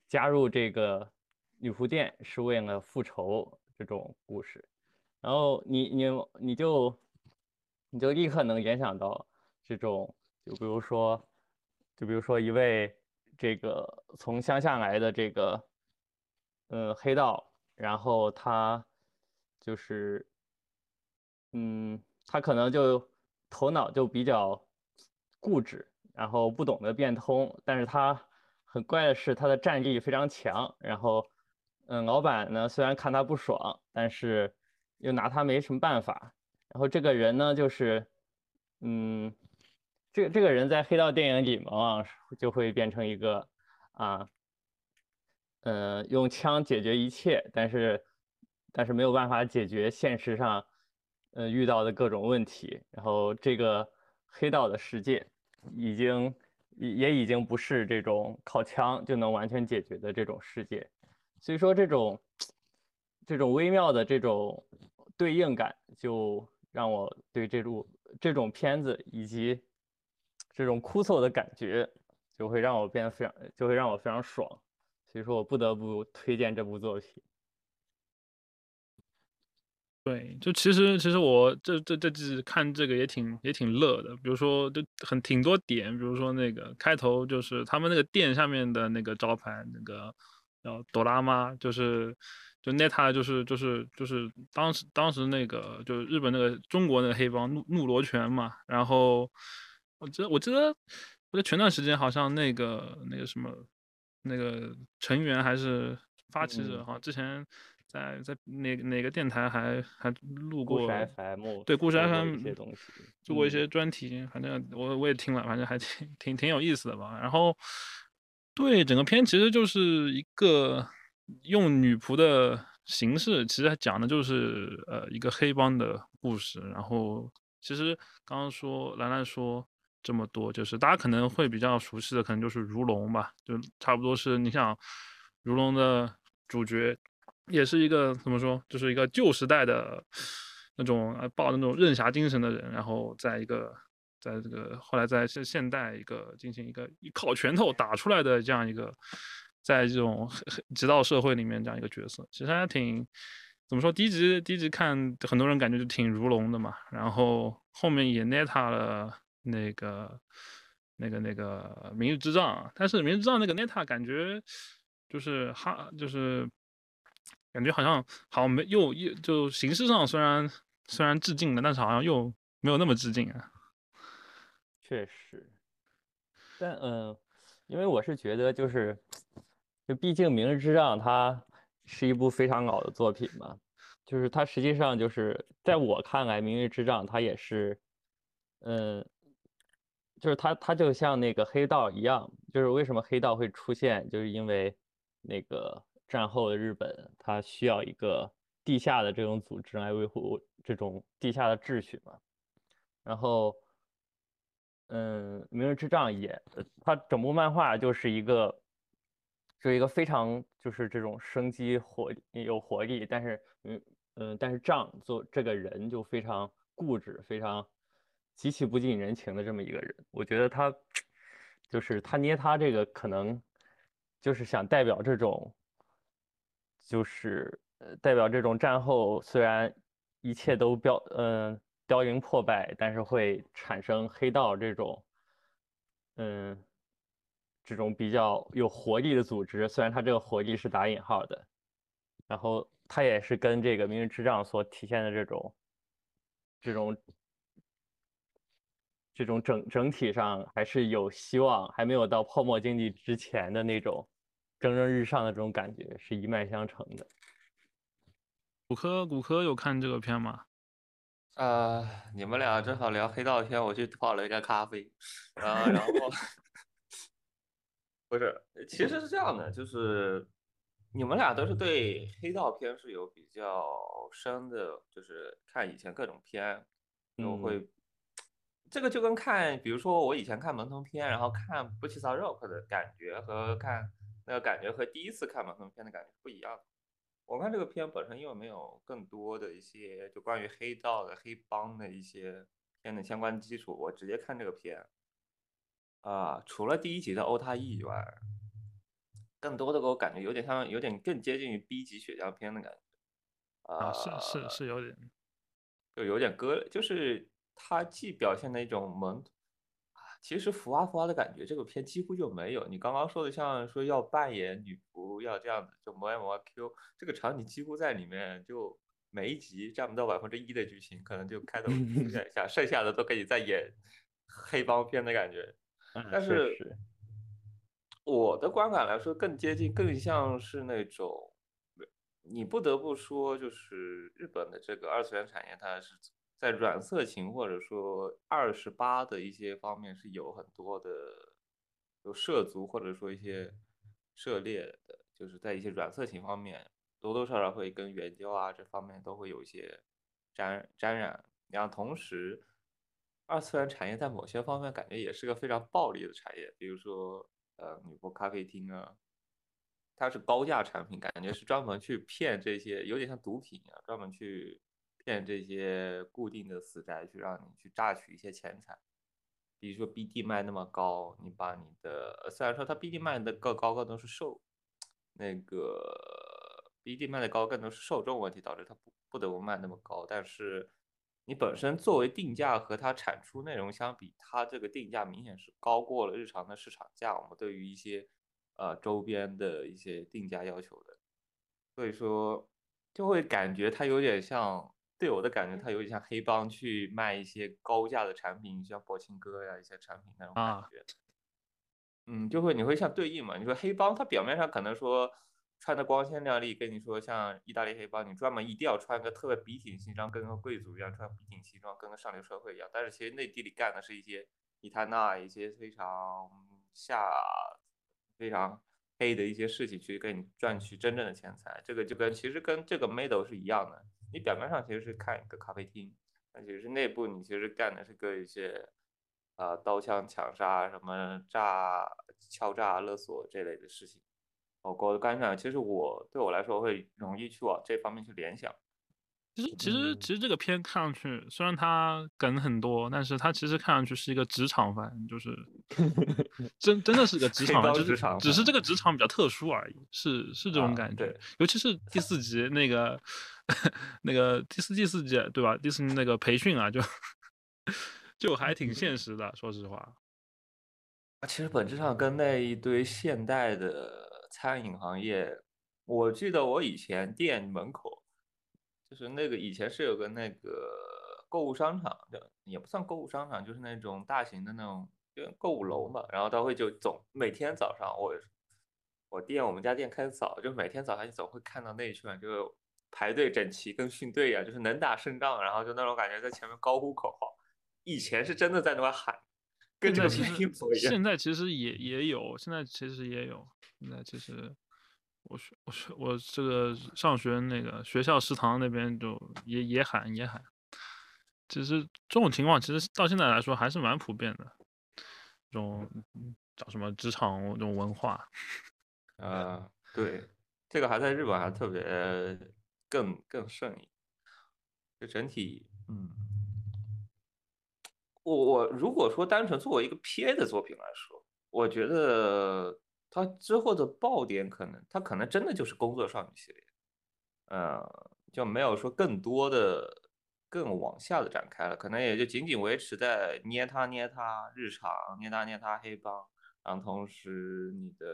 加入这个女仆店是为了复仇这种故事，然后你你你就你就立刻能联想到这种，就比如说。就比如说一位这个从乡下来的这个，呃，黑道，然后他就是，嗯，他可能就头脑就比较固执，然后不懂得变通，但是他很怪的是他的战力非常强，然后，嗯，老板呢虽然看他不爽，但是又拿他没什么办法，然后这个人呢就是，嗯。这这个人在黑道电影里嘛，就会变成一个啊，呃，用枪解决一切，但是但是没有办法解决现实上呃遇到的各种问题。然后这个黑道的世界已经也已经不是这种靠枪就能完全解决的这种世界，所以说这种这种微妙的这种对应感，就让我对这部这种片子以及。这种枯燥的感觉就会让我变得非常，就会让我非常爽，所以说我不得不推荐这部作品。对，就其实其实我这这这季看这个也挺也挺乐的，比如说就很挺多点，比如说那个开头就是他们那个店下面的那个招牌，那个叫朵拉妈，就是就 Neta 就是就是就是当时当时那个就是日本那个中国那个黑帮怒怒罗拳嘛，然后我记得我记得我记得前段时间好像那个那个什么那个成员还是发起者嗯好像之前。在在哪哪个电台还还录故事过 FM 对故事 FM 一些东西，嗯做过一些专题，反正我我也听了，反正还挺挺挺有意思的吧。然后对整个片其实就是一个用女仆的形式，其实讲的就是呃一个黑帮的故事。然后其实刚刚说兰兰说这么多，就是大家可能会比较熟悉的，可能就是如龙吧，就差不多是你想如龙的主角。也是一个怎么说，就是一个旧时代的那种呃抱那种任侠精神的人，然后在一个在这个后来在现现代一个进行一个依靠拳头打出来的这样一个，在这种黑黑极道社会里面这样一个角色，其实还挺怎么说，第一集第一集看很多人感觉就挺如龙的嘛，然后后面也 neta 了那个那个那个明日之杖，但是明日之杖那个 neta 感觉就是哈就是。感觉好像好像没又又就形式上虽然虽然致敬了，但是好像又没有那么致敬啊。确实，但嗯，因为我是觉得就是，就毕竟《明日之杖》它是一部非常老的作品嘛，就是它实际上就是在我看来，《明日之杖》它也是，嗯，就是它它就像那个黑道一样，就是为什么黑道会出现，就是因为那个。战后的日本，它需要一个地下的这种组织来维护这种地下的秩序嘛。然后，嗯，《明日之杖》也，它整部漫画就是一个，是一个非常就是这种生机活有活力，但是，嗯嗯，但是杖做这个人就非常固执，非常极其不近人情的这么一个人。我觉得他，就是他捏他这个可能，就是想代表这种。就是呃，代表这种战后虽然一切都标嗯凋零破败，但是会产生黑道这种嗯这种比较有活力的组织。虽然它这个活力是打引号的，然后它也是跟这个《明日之杖》所体现的这种这种这种整整体上还是有希望，还没有到泡沫经济之前的那种。蒸蒸日上的这种感觉是一脉相承的。骨科，骨科有看这个片吗？呃，你们俩正好聊黑道片，我去泡了一个咖啡，啊，然后不是，其实是这样的，就是你们俩都是对黑道片是有比较深的，就是看以前各种片，就会，这个就跟看，比如说我以前看门童片，然后看《不起骚 rock》的感觉和看。那个感觉和第一次看门童片的感觉是不一样。我看这个片本身因为没有更多的一些就关于黑道的黑帮的一些片的相关基础，我直接看这个片。啊，除了第一集的欧太一以外，更多的给我感觉有点像，有点更接近于 B 级血浆片的感觉。啊，是是是有点，就有点割，就是它既表现了一种萌。其实浮夸浮夸的感觉，这个片几乎就没有。你刚刚说的，像说要扮演女仆，要这样子就摸来摸 Q，这个场景几乎在里面就每一集占不到百分之一的剧情，可能就开头出现一下，剩下的都可以再演黑帮片的感觉。但是我的观感来说，更接近，更像是那种，你不得不说，就是日本的这个二次元产业，它是。在软色情或者说二十八的一些方面是有很多的有涉足或者说一些涉猎的，就是在一些软色情方面多多少少会跟援交啊这方面都会有一些沾沾染。然后同时，二次元产业在某些方面感觉也是个非常暴利的产业，比如说呃女仆咖啡厅啊，它是高价产品，感觉是专门去骗这些，有点像毒品一样，专门去。骗这些固定的死宅去让你去榨取一些钱财，比如说 BD 卖那么高，你把你的虽然说它 BD 卖的更高更多是受那个 BD 卖的高更多是受众问题导致它不不得不卖那么高，但是你本身作为定价和它产出内容相比，它这个定价明显是高过了日常的市场价。我们对于一些呃周边的一些定价要求的，所以说就会感觉它有点像，对我的感觉它有点像黑帮去卖一些高价的产品，像博清哥呀一些产品那种感啊觉。嗯，就会你会像对应嘛？你说黑帮，它表面上可能说穿的光鲜亮丽，跟你说像意大利黑帮，你专门一定要穿个特别笔挺西装，跟个贵族一样穿笔挺西装，跟个上流社会一样。但是其实内地里干的是一些一摊那一些非常下非常黑的一些事情，去给你赚取真正的钱财。这个就跟其实跟这个 model 是一样的。你表面上其实是看一个咖啡厅，但其实内部你其实干的是个一些。呃、刀枪抢杀、什么诈、敲诈勒索这类的事情。我我感，其实我对我来说会容易去往这方面去联想。其实其实嗯其实这个片看上去虽然它梗很多，但是它其实看上去是一个职场番，就是 真真的是个职场番，就是帮职场只是这个职场比较特殊而已，是是这种啊感觉对。尤其是第四集那个那个第四第四季对吧？第四那个培训啊，就 就还挺现实的，说实话。其实本质上跟那一堆现代的餐饮行业，我记得我以前店门口，就是那个以前是有个那个购物商场的，也不算购物商场，就是那种大型的那种就购物楼嘛。然后他会就总每天早上我我店我们家店开的早，就每天早上你总会看到那一圈就排队整齐，跟训队一样，就是能打胜仗，然后就那种感觉在前面高呼口号。以前是真的在那边喊，跟这个片现在其实一模一样。现在其实也也有，现在其实也有。现在其实我学我学我这个上学那个学校食堂那边就也也喊也喊。其实这种情况其实到现在来说还是蛮普遍的，这种叫什么职场这种文化。呃，对，这个还在日本还特别更更盛一。就整体，嗯，我我如果说单纯作为一个 PA 的作品来说，我觉得它之后的爆点可能，它可能真的就是工作少女系列，呃，就没有说更多的更往下的展开了，可能也就仅仅维持在捏他捏他日常，捏他捏他黑帮，然后同时你的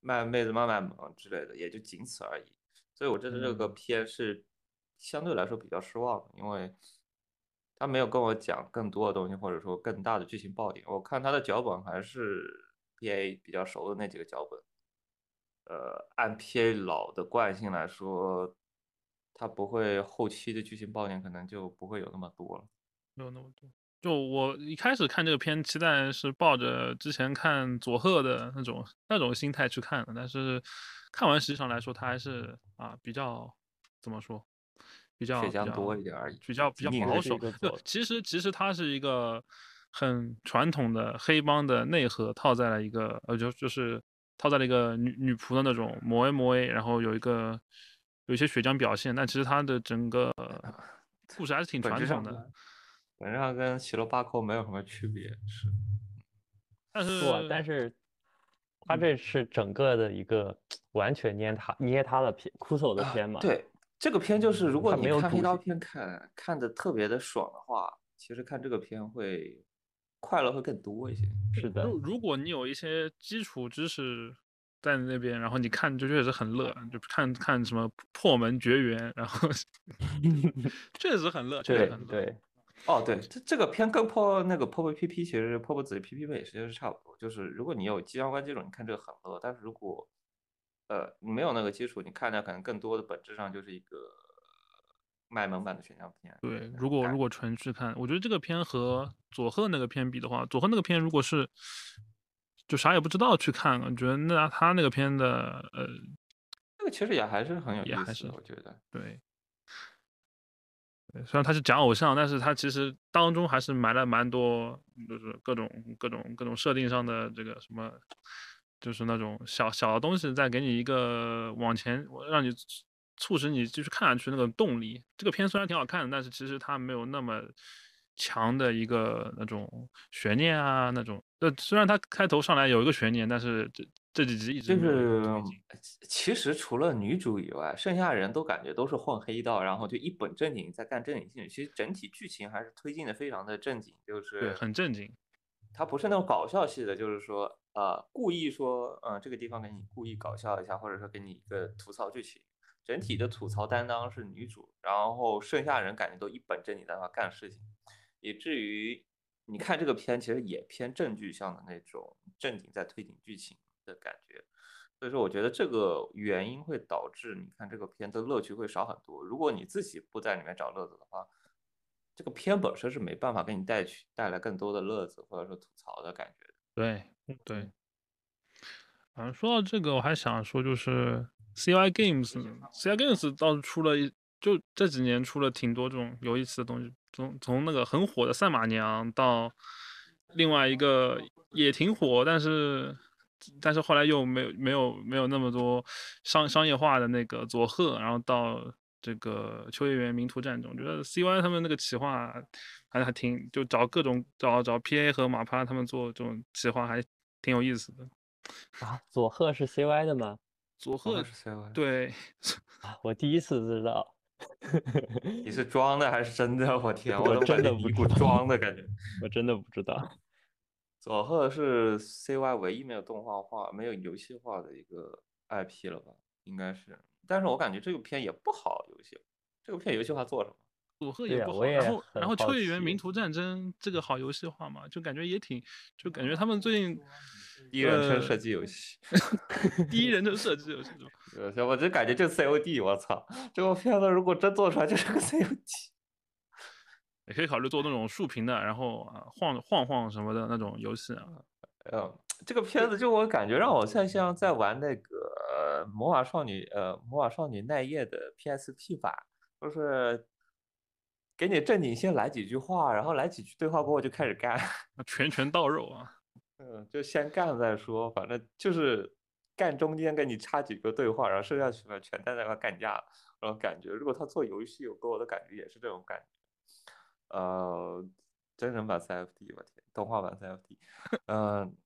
卖妹子卖卖萌之类的，也就仅此而已。所以我觉得这个嗯片是相对来说比较失望的，因为他没有跟我讲更多的东西，或者说更大的剧情爆点。我看他的脚本还是 PA 比较熟的那几个脚本，呃，按 PA 老的惯性来说，他不会后期的剧情爆点可能就不会有那么多了。没有那么多。就我一开始看这个片，期待是抱着之前看佐贺的那种那种心态去看的，但是看完实际上来说，它还是啊比较怎么说，比较比血浆多一点而已比较比较保守。其实其实它是一个很传统的黑帮的内核，套在了一个呃就就是套在了一个女女仆的那种抹 A 抹 A，然后有一个有一些血浆表现，但其实它的整个 故事还是挺传统的。本质上跟喜罗巴扣没有什么区别，是。但是但是他这是整个的一个完全捏他捏他的片，枯手的啊片嘛。，对，这个片就是如果你看黑刀片看看的特别的爽的话，其实看这个片会快乐会更多一些。是的如，如果你有一些基础知识在那边，然后你看就确实很乐，就看看什么破门绝缘，然后 确实很乐，确实对很乐。对，哦，对，这这个片跟破那个破破 PP 其实破破子 PP 也其实是差不多，就是如果你有机关关基础，你看这个很乐，但是如果呃你没有那个基础，你看的可能更多的本质上就是一个卖萌版的选项片。对，如果如果纯去看，我觉得这个片和佐贺那个片比的话，佐贺那个片如果是就啥也不知道去看，我觉得那他那个片的呃，那个其实也还是很有也还是我觉得。对，虽然他是讲偶像，但是他其实当中还是埋了蛮多，就是各种各种各种设定上的这个什么，就是那种小小的东西，在给你一个往前让你促促使你继续看下去那个动力。这个片虽然挺好看的，但是其实它没有那么强的一个那种悬念啊，那种。呃，虽然它开头上来有一个悬念，但是这这几集一直就是。其实除了女主以外，剩下人都感觉都是混黑道，然后就一本正经在干正经事情。其实整体剧情还是推进的非常的正经，就对，是很正经。它不是那种搞笑系的，就是说呃故意说嗯、呃这个地方给你故意搞笑一下，或者说给你一个吐槽剧情。整体的吐槽担当是女主，然后剩下人感觉都一本正经在那干事情，以至于你看这个片其实也偏正剧向的那种正经在推进剧情的感觉。所以说，我觉得这个原因会导致你看这个片的乐趣会少很多。如果你自己不在里面找乐子的话，这个片本身是没办法给你带去带来更多的乐子或者说吐槽的感觉的。对对。嗯，说到这个，我还想说，就是 CY Games，CY Games 倒是出了一，就这几年出了挺多这种有意思的东西，从从那个很火的赛马娘到另外一个也挺火，但是但是后来又没有没有没有那么多商商业化的那个佐贺，然后到这个秋叶原名图战中，我觉得 CY 他们那个企划还还挺，就找各种找找 PA 和马趴他们做这种企划还挺有意思的。啊，佐贺是 CY 的吗？佐贺是 CY，对，啊，我第一次知道。你是装的还是真的？我天，我真的不觉你一股知道装的感觉？我真的不知道。佐贺是 CY 唯一没有动画化、没有游戏化的一个 IP 了吧？应该是，但是我感觉这个片也不好游戏。这个片游戏化做什么？佐贺也不好，然后然后秋叶原名图战争这个好游戏化嘛，就感觉也挺，就感觉他们最近第一人称呃射击游戏。第一人称射击游戏是吧？呃，我真感觉就 COD，我操！这个片子如果真做出来，就是个 COD。也可以考虑做那种竖屏的，然后啊晃晃晃什么的那种游戏啊。嗯，这个片子就我感觉让我像像在玩那个呃魔法少女呃魔法少女奈叶的 PSP 版，就是给你正经先来几句话，然后来几句对话过后就开始干。拳拳到肉啊！嗯，就先干再说，反正就是干中间给你插几个对话，然后剩下去了全在那块干架，然后感觉如果他做游戏，我给我的感觉也是这种感觉。呃，真人版 CFD，我天，动画版 CFD，嗯、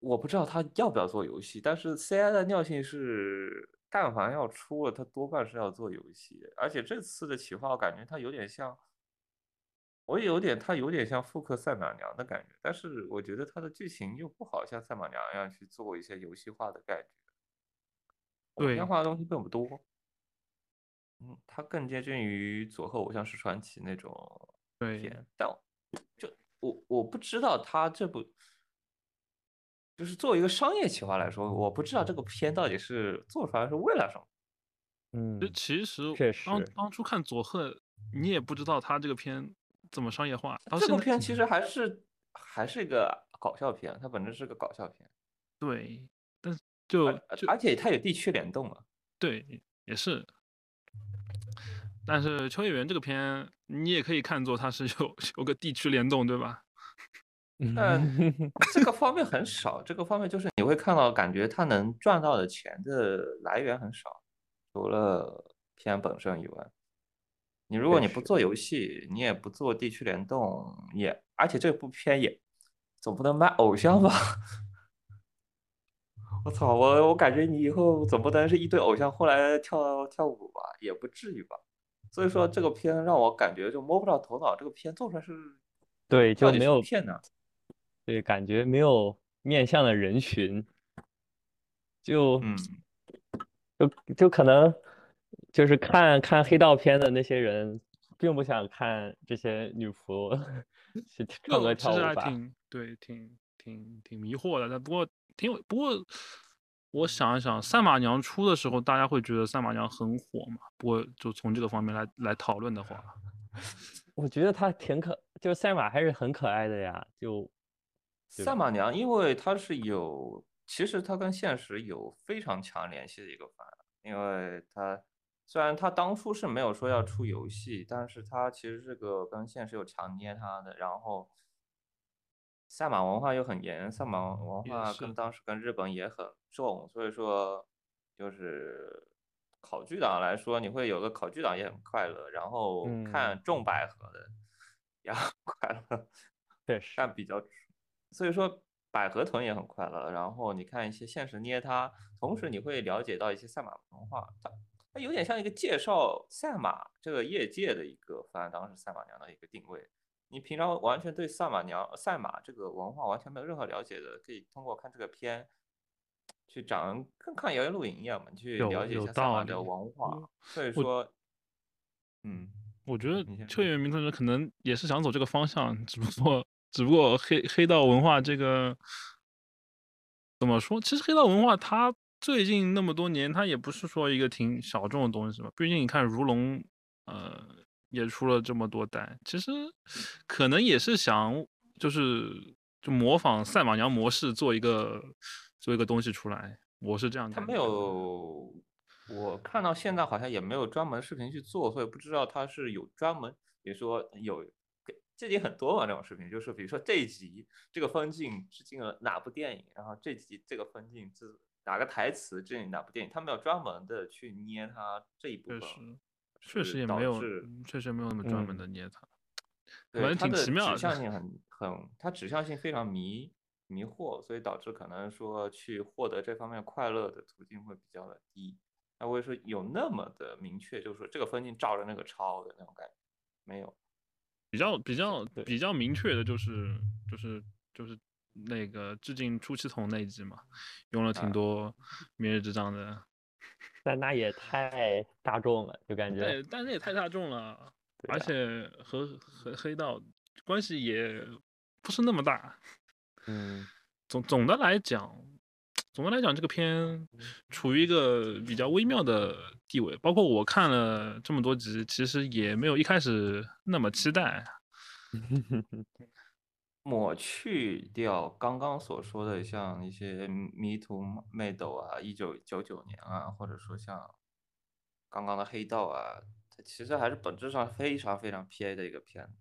我不知道他要不要做游戏，但是 CI 的尿性是，但凡要出了，他多半是要做游戏，而且这次的企划我感觉他有点像。我也有点，他有点像复刻赛马娘的感觉，但是我觉得他的剧情又不好像赛马娘一样去做一些游戏化的感觉，对变化的东西并不多。嗯，它更接近于佐贺偶像式传奇那种对，片，但就我我不知道他这部就是作为一个商业企划来说，我不知道这个片到底是做出来是为了什么。嗯就，其实确当实当初看佐贺，你也不知道他这个片怎么商业化，这部片其实还是还是一个搞笑片，它本质是个搞笑片，对，但是就而就而且它有地区联动啊。对，也是。但是秋叶原这个片，你也可以看作它是有有个地区联动，对吧？但这个 方面很少，这个方面就是你会看到，感觉它能赚到的钱的来源很少，除了片本身以外，你如果你不做游戏，你也不做地区联动，也而且这部片也总不能卖偶像吧？我操，我我感觉你以后总不能是一堆偶像后来跳跳舞吧，也不至于吧？所以说这个片让我感觉就摸不着头脑，这个片做出来是对，就没有骗呢？对，感觉没有面向的人群，就嗯。就就可能就是看看黑道片的那些人，并不想看这些女仆 去唱歌就其实还跳舞吧。挺对，挺挺挺迷惑的。但不过挺有，不过我想一想，赛马娘出的时候，大家会觉得赛马娘很火嘛？不过就从这个方面来来讨论的话，我觉得她挺可，就是赛马还是很可爱的呀，就赛马娘，因为它是有，其实它跟现实有非常强联系的一个番，因为它虽然他当初是没有说要出游戏，但是他其实这个跟现实有强捏他的，然后赛马文化又很严，赛马文化跟当时跟日本也很重，所以说就是考据党来说，你会有个考据党也很快乐，然后看嗯重百合的也很 快乐。确实，但比较，所以说百合豚也很快乐，然后你看一些现实捏他，同时你会了解到一些赛马文化，它它有点像一个介绍赛马这个业界的一个番，当时赛马娘的一个定位。你平常完全对赛马娘赛马这个文化完全没有任何了解的，可以通过看这个片，去长跟看谣言录影一样嘛，去了解一下赛马的文化嗯。所以说，嗯，我觉得秋叶明同学可能也是想走这个方向，只不过只不过黑黑道文化这个怎么说？其实黑道文化它最近那么多年，它也不是说一个挺小众的东西嘛。毕竟你看如龙，呃，也出了这么多代，其实可能也是想就是就模仿赛马娘模式做一个做一个东西出来。我是这样他没有，我看到现在好像也没有专门视频去做，所以不知道他是有专门，比如说有这集很多嘛这种视频，就是比如说这一集这个分镜致敬了哪部电影，然后这集这个分镜是哪个台词这哪部电影，他们要专门的去捏它这一部确分，实确实也没有确实没有那么专门嗯的捏它，对它的指。向性很很，它指向性非常迷迷惑，所以导致可能说去获得这方面快乐的途径会比较的低。那我也说有那么的明确，就是说这个分镜照着那个抄的那种感觉，没有。比较比较比较明确的就是就是就是那个致敬出气筒那一集嘛，用了挺啊多明日之章的，但那也太大众了，就感觉对，但是也太大众了，而且和和黑道关系也不是那么大。嗯总总的来讲，总的来讲，这个片处于一个比较微妙的地位。包括我看了这么多集，其实也没有一开始那么期待。抹去掉刚刚所说的，像一些迷途妹斗啊，一九九九年啊，或者说像刚刚的黑道啊，它其实还是本质上非常非常 PA 的一个片子，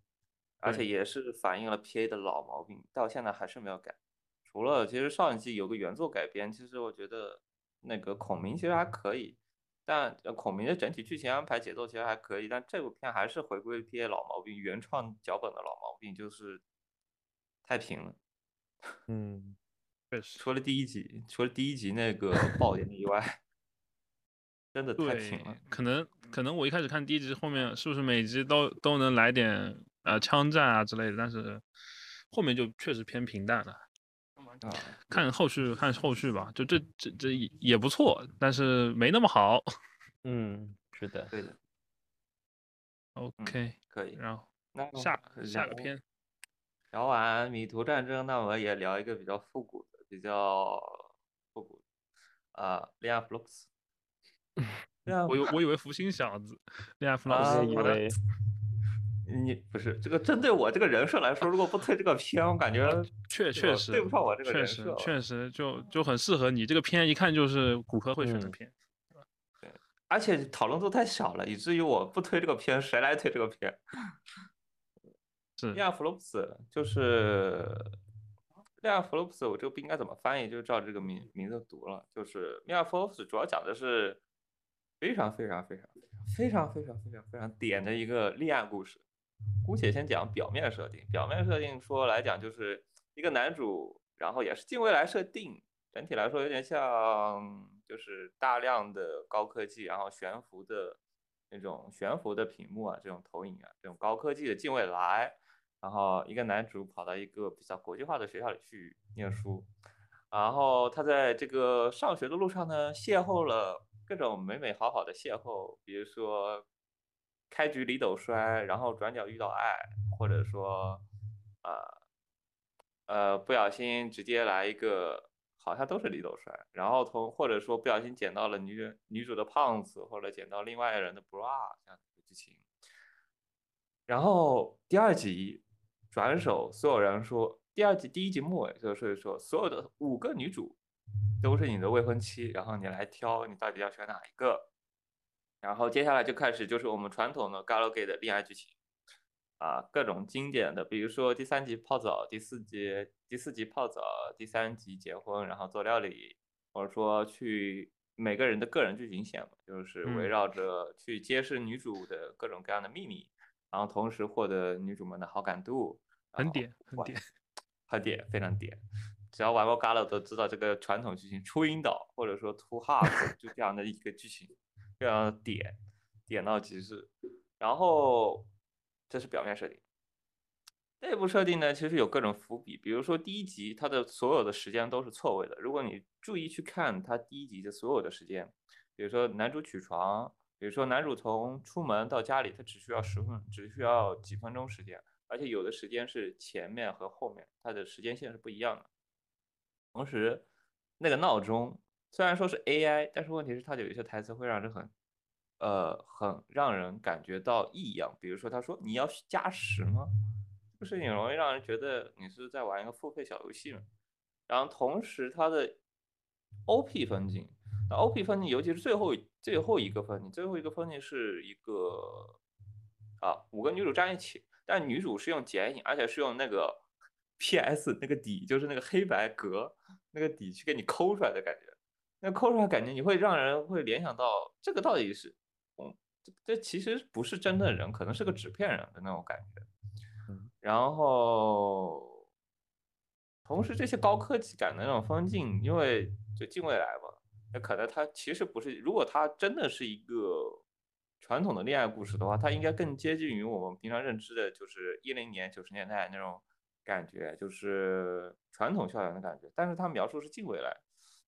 而且也是反映了 PA 的老毛病，到现在还是没有改。除了其实上一季有个原作改编，其实我觉得那个孔明其实还可以，但呃孔明的整体剧情安排节奏其实还可以，但这部片还是回归 PA 老毛病，原创脚本的老毛病，就是太平了。嗯，确实，除了第一集，除了第一集那个爆点以外，真的太平对了。，可能可能我一开始看第一集，后面是不是每集都都能来点呃枪战啊之类的，但是后面就确实偏平淡了。啊，看后续看后续吧，就这这这也也不错，但是没那么好。嗯，是的，对的，OK，可以。然后那下下个聊片，聊完米图战争，那我们也聊一个比较复古的，比较复古的啊，恋爱 Flux。我以我以为福星小子，恋爱弗 啊朗斯，我也以好的为你不是这个针对我这个人设来说，如果不推这个片，我感觉确确实对不上我这个确实人设确实就就很适合你这个片，一看就是骨科会选的嗯对。而且讨论度太小了，以至于我不推这个片，谁来推这个片？是利亚弗洛普斯就是利亚弗洛普斯，我这个不应该怎么翻译，就照这个名名字读了。就是利亚弗洛普斯主要讲的是非常非常非常非常非常非常非常点的一个恋爱故事。姑且先讲表面设定，表面设定说来讲就是一个男主，然后也是近未来设定，整体来说有点像就是大量的高科技，然后悬浮的那种悬浮的屏幕啊，这种投影啊，这种高科技的近未来。然后一个男主跑到一个比较国际化的学校里去念书，然后他在这个上学的路上呢，邂逅了各种美美好好的邂逅，比如说开局李斗摔，然后转角遇到爱，或者说啊呃不小心直接来一个，好像都是李斗摔，然后从或者说不小心捡到了女女主的胖子，或者捡到另外人的 bra 这样的剧情。然后第二集转手，所有人说第二集第一集末尾就是说所有的五个女主都是你的未婚妻，然后你来挑你到底要选哪一个。然后接下来就开始就是我们传统的 Galgame 的恋爱剧情啊，各种经典的，比如说第三集泡澡，第四集第四集泡澡，第三集结婚，然后做料理，或者说去每个人的个人剧情线嘛，就是围嗯绕着去揭示女主的各种各样的秘密。然后同时获得女主们的好感度，很点很哇点，很点，非常点。只要玩过 Gala 都知道这个传统剧情初音岛或者说 Too Hard 就这样的一个剧情，非常的点点到极致。然后这是表面设定，内部设定呢其实有各种伏笔，比如说第一集它的所有的时间都是错位的，如果你注意去看它第一集的所有的时间，比如说男主起床，比如说男主从出门到家里，他只需要十分，只需要几分钟时间，而且有的时间是前面和后面，它的时间线是不一样的。同时，那个闹钟虽然说是 AI，但是问题是它有一些台词会让人很，呃，很让人感觉到异样。比如说他说：“你要加时吗？”这个事情容易让人觉得你是在玩一个付费小游戏嘛。然后同时它的 OP 分镜，那 OP 分镜尤其是最后最后一个分镜，最后一个分镜是一个啊五个女主站一起，但女主是用剪影，而且是用那个 PS 那个底，就是那个黑白格那个底去给你抠出来的感觉。那抠出来感觉你会让人会联想到这个到底是，嗯，这这其实不是真的人，可能是个纸片人的那种感觉。然后，同时这些高科技感的那种风景，因为就近未来嘛，那可能它其实不是，如果它真的是一个传统的恋爱故事的话，它应该更接近于我们平常认知的，就是一零年、九十年代那种感觉，就是传统校园的感觉。但是它描述是近未来，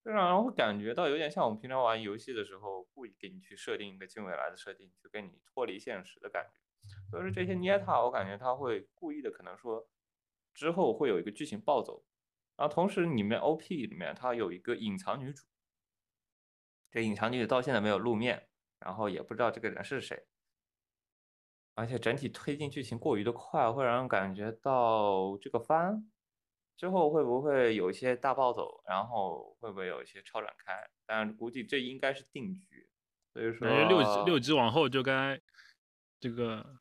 就让人会感觉到有点像我们平常玩游戏的时候，故意给你去设定一个近未来的设定，去跟你脱离现实的感觉。所以说这些捏塔，我感觉他会故意的，可能说之后会有一个剧情暴走，然后同时里面 OP 里面它有一个隐藏女主，这隐藏女主到现在没有露面，然后也不知道这个人是谁，而且整体推进剧情过于的快，会让人感觉到这个番之后会不会有一些大暴走，然后会不会有一些超展开？但估计这应该是定局，所以说感觉六集六集往后就该这个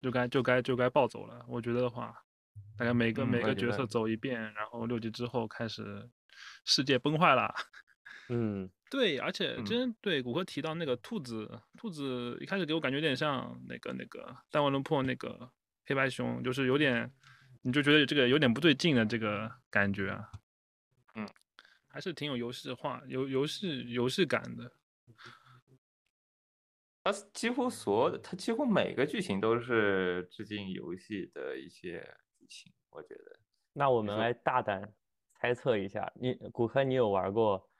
就该就该就该暴走了。我觉得的话，大概每个嗯每个角色走一遍，然后六集之后开始世界崩坏了。嗯，对，而且嗯真对谷歌提到那个兔子，兔子一开始给我感觉有点像那个那个弹丸论破那个黑白熊，就是有点，你就觉得这个有点不对劲的这个感觉啊。嗯，还是挺有游戏化、游游戏游戏感的。它几乎所有的，它几乎每个剧情都是致敬游戏的一些剧情，我觉得。那我们来大胆猜测一下，你骨科你有玩过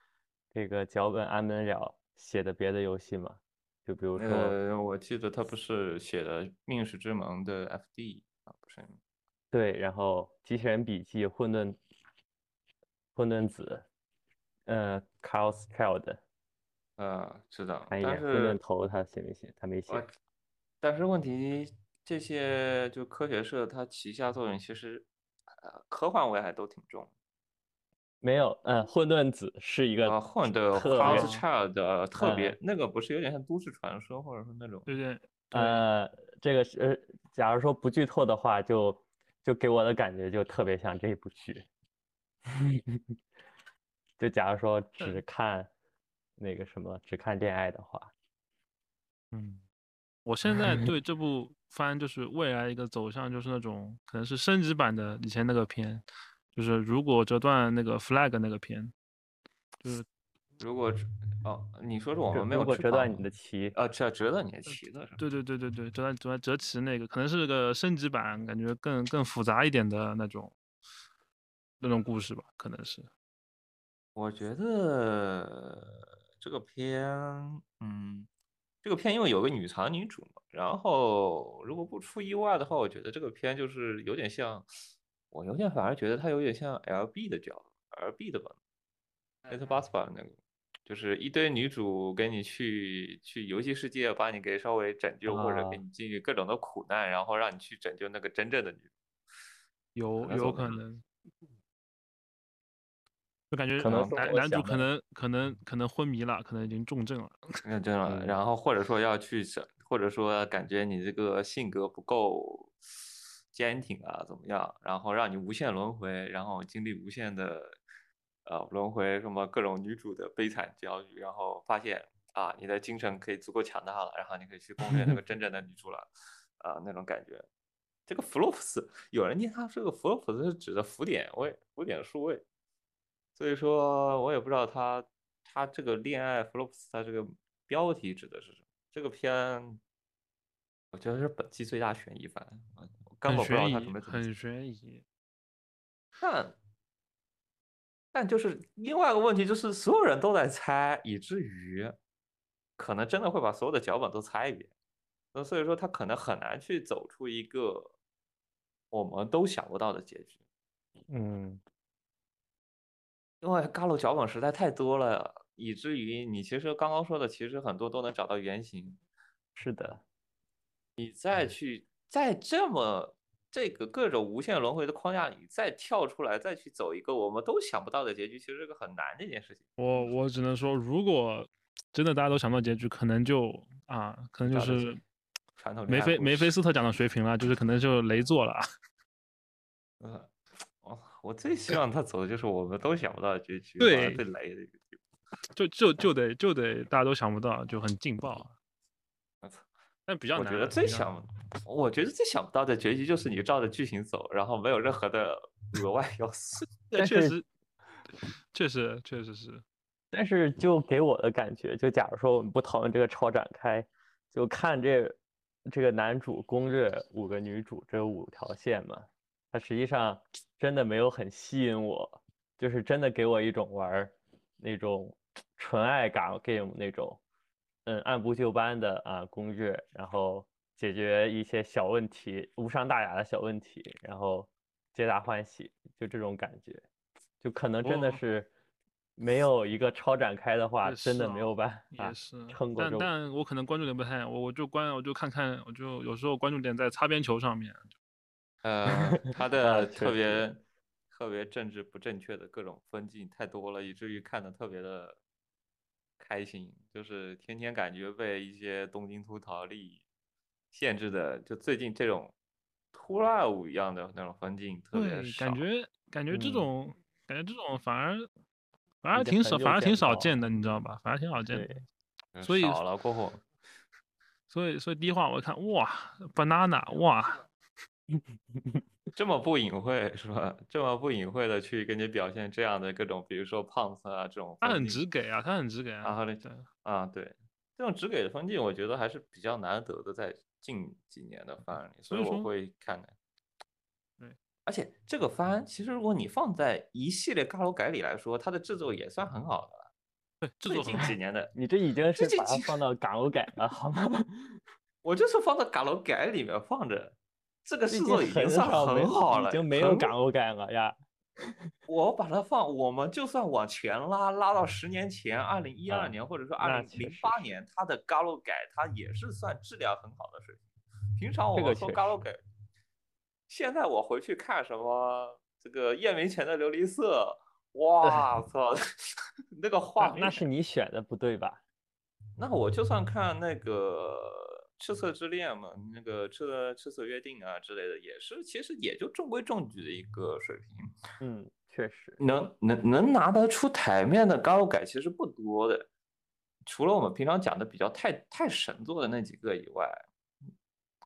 这个脚本安门了写的别的游戏吗？就比如说，呃，我记得他不是写的《命使之盟》的 FD 啊，不是，对，然后机器人笔记、混沌、混沌子，呃，Chaos Child，呃，知道，看一但眼混沌头他写没写？他没写。但是问题，这些就科学社它旗下作品其实，呃，科幻味还都挺重。没有，嗯，混沌子是一个啊，混的特 House Child 呃特别嗯那个不是有点像都市传说，或者说那种有点对。呃，这个是，呃假如说不剧透的话，就就给我的感觉就特别像这部剧。就假如说只嗯看那个什么，只看恋爱的话，嗯，我现在对这部番就是未来一个走向，就是那种可能是升级版的以前那个片，就是如果折断那个 flag 那个片，就是如果哦，你说是我们没有翅如果折断你的旗，啊，折折断你的旗子是吧？对对对对对，折断折断折旗那个可能是个升级版，感觉更更复杂一点的那种那种故事吧，可能是。我觉得这个片，嗯，这个片因为有个女藏女主嘛，然后如果不出意外的话，我觉得这个片就是有点像，我有点反而觉得它有点像 LB 的角，LB 的吧 l i t t l e Boss 吧那个，就是一堆女主给你去去游戏世界，把你给稍微拯救，或者给啊你经历各种的苦难，然后让你去拯救那个真正的女主。有有可能，就感觉可能男男主可能可能可能昏迷了，可能已经重症了。那真的，嗯然后或者说要去整，或者说感觉你这个性格不够坚挺啊，怎么样？然后让你无限轮回，然后经历无限的呃轮回，什么各种女主的悲惨遭遇，然后发现啊，你的精神可以足够强大了，然后你可以去攻略那个真正的女主了，啊，那种感觉。这个弗洛夫斯，有人念它这个弗洛夫斯是指的浮点位，浮点数位。所以说我也不知道他他这个恋爱 flops 他这个标题指的是什么。这个片我觉得是本季最大悬疑番，根很本不知道悬疑，他准备怎么很解悬疑。但但就是另外一个问题，就是所有人都在猜，以至于可能真的会把所有的脚本都猜一遍。那所以说他可能很难去走出一个我们都想不到的结局，嗯，因为嘎鲁脚本实在太多了，以至于你其实刚刚说的，其实很多都能找到原型。是的，你再去在这么这个各种无限轮回的框架里再跳出来，再去走一个我们都想不到的结局，其实是个很难的一件事情。我我只能说，如果真的大家都想不到结局，可能就啊，可能就是传统梅菲梅菲斯特讲的水平了，就是可能就雷做了。嗯，我我最希望他走的就是我们都想不到的结局，对完了最雷的一个地方。就就就得就得大家都想不到，就很劲爆。但比较难啊，我觉得最想，我觉得最想不到的结局就是你照着剧情走，然后没有任何的额外要素。确实，确实确实是。但是就给我的感觉，就假如说我们不讨论这个超展开，就看这这个男主攻略五个女主这五条线嘛，它实际上真的没有很吸引我，就是真的给我一种玩那种纯爱感 game 那种，嗯，按部就班的啊攻略，然后解决一些小问题，无伤大雅的小问题，然后皆大欢喜，就这种感觉，就可能真的是。没有一个超展开的话，也真的没有办法撑过。但但我可能关注点不太，我我就关我就看看，我就有时候关注点在擦边球上面。呃，他 啊的特别特别政治不正确的各种分镜太多了，以至于看的特别的开心，就是天天感觉被一些东京秃桃利限制的，就最近这种突赖舞一样的那种风景特别对，少。感觉感觉这嗯种、感觉这种反而反而挺少，反而挺少见的，你知道吧？反而挺少见的。所以少了过后，所以所以第一话我一看，哇，banana，哇，这么不隐晦是吧？这么不隐晦的去给你表现这样的各种，比如说胖子啊这种他很直给啊，他很直给啊。然后呢对，啊，对，这种直给的分镜，我觉得还是比较难得的，在近几年的番里，所以我会看看。对，而且这个番其实如果你放在一系列嘎楼改里来说，它的制作也算很好的了。对，制最近作很好几年的，你这已经是把它放到港楼改了，好吗？我就是放到嘎楼改里面放着，这个最近制作已经很算很好了，已经没有很港欧改了呀。我把它放，我们就算往前拉，拉到十年前，二零一二嗯年或者说那二零零八年，它的嘎洛改它也是算质量很好的水平。平常我这个们说嘎洛改，现在我回去看什么这个夜明前的琉璃色，哇 操，那个画那是你选的不对吧？那我就算看那个《赤色之恋》嘛，那个赤色赤色约定啊之类的，也是其实也就中规中矩的一个水平。嗯，确实。能能能拿得出台面的高改其实不多的，除了我们平常讲的比较太太神作的那几个以外，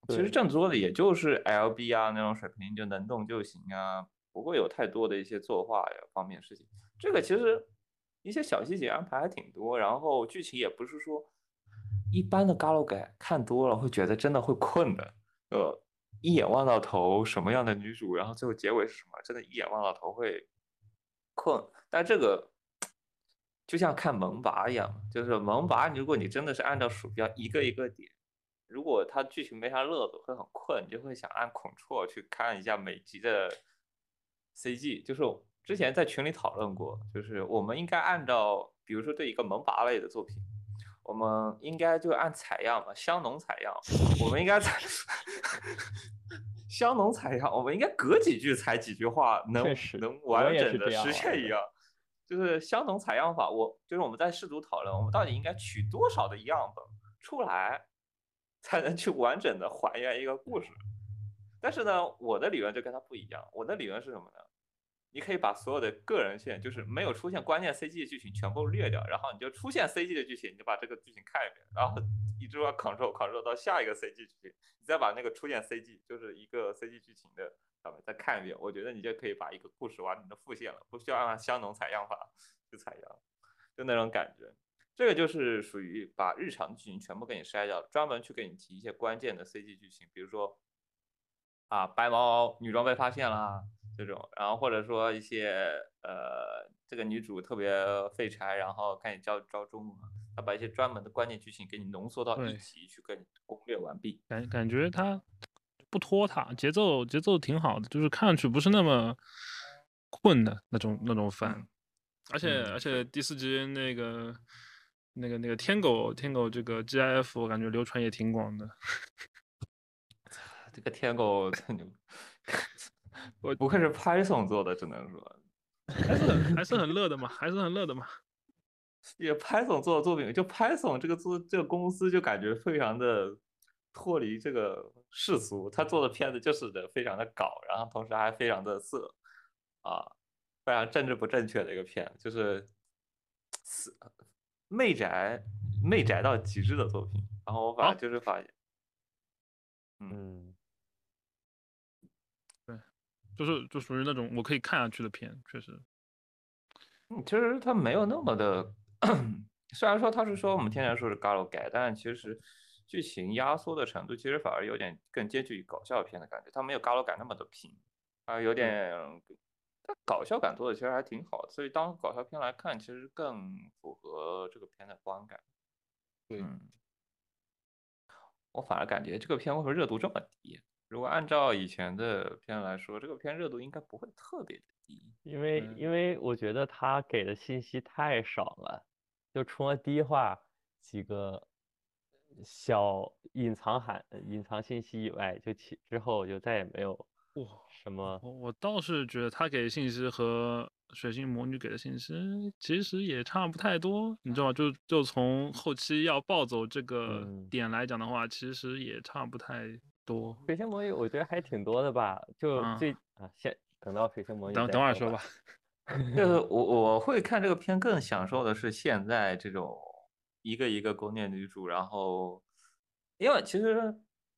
其实正作的也就是 LB 啊那种水平，就能动就行啊，不会有太多的一些作画呀方面的事情。这个其实一些小细节安排还挺多，然后剧情也不是说一般的 g a l 改看多了会觉得真的会困的，呃，一眼望到头什么样的女主，然后最后结尾是什么，真的一眼望到头会困。但这个就像看萌娃一样，就是萌娃，如果你真的是按照鼠标一个一个点，如果它剧情没啥乐子，会很困，你就会想按 Ctrl 去看一下每集的 CG。就是之前在群里讨论过，就是我们应该按照，比如说对一个萌娃类的作品，我们应该就按采样嘛，香农采样，我们应该采 香农采样，我们应该隔几句采几句话，能能完整的实现一样。就是相同采样法，我就是我们在试图讨论，我们到底应该取多少的样本出来，才能去完整的还原一个故事。但是呢，我的理论就跟他不一样，我的理论是什么呢？你可以把所有的个人线，就是没有出现关键 CG 的剧情全部略掉，然后你就出现 CG 的剧情，你就把这个剧情看一遍，然后一直往 Ctrl Ctrl 到下一个 CG 剧情，你再把那个出现 CG 就是一个 CG 剧情的，上面再看一遍，我觉得你就可以把一个故事完整的复现了，不需要按香农采样法去采样，就那种感觉。这个就是属于把日常剧情全部给你筛掉，专门去给你提一些关键的 CG 剧情，比如说啊白毛女装被发现啦这种，然后或者说一些呃这个女主特别废柴，然后赶紧招招中嘛，他把一些专门的关键剧情给你浓缩到一对。集去跟你攻略完毕。感感觉它不拖沓，节奏节奏挺好的，就是看上去不是那么困的那种那种番，而且、嗯而。且第四集那个那个那个天狗天狗这个 GIF 我感觉流传也挺广的，这个天狗真牛，我不愧是 Python 做的，只能说，还是很还是很乐的嘛，还是很乐的嘛。也 Python 做的作品，就 Python 这个做这个公司就感觉非常的脱离这个世俗，他做的片子就是的非常的搞，然后同时还非常的色啊，非常政治不正确的一个片，就是死媚宅媚宅到极致的作品。然后我反正就是发现，嗯，就是就属于那种我可以看下去的片，确实。嗯，其实它没有那么的，虽然说它是说我们天天说是 Galo 改，但其实剧情压缩的程度其实反而有点更接近于搞笑片的感觉，它没有 Galo 改那么的平，啊，有点，它搞笑感做的其实还挺好的，所以当搞笑片来看，其实更符合这个片的观感。对嗯，我反而感觉这个片为什么热度这么低？如果按照以前的片来说，这个片热度应该不会特别的低。因为嗯因为我觉得他给的信息太少了，就除了第一话几个小隐藏含隐藏信息以外，就其之后就再也没有哇，什么我我倒是觉得他给的信息和水星魔女给的信息其实也差不太多，你知道吗？就就从后期要暴走这个嗯点来讲的话，其实也差不太多。水星魔女，我觉得还挺多的吧。就嗯最啊，先等到水星魔女等等会儿说吧。就是我我会看这个片，更享受的是现在这种一个一个攻略女主，然后因为其实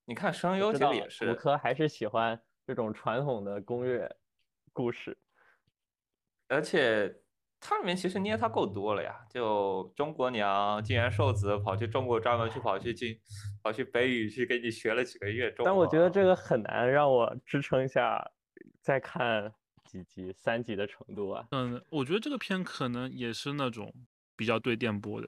你看声优其实也是，科还是喜欢这种传统的攻略故事。而且它里面其实捏它够多了呀，就中国娘金元寿子跑去中国专门去跑去进跑去北语去给你学了几个月中文，但我觉得这个很难让我支撑下再看几集三集的程度啊。嗯，我觉得这个片可能也是那种比较对电波的，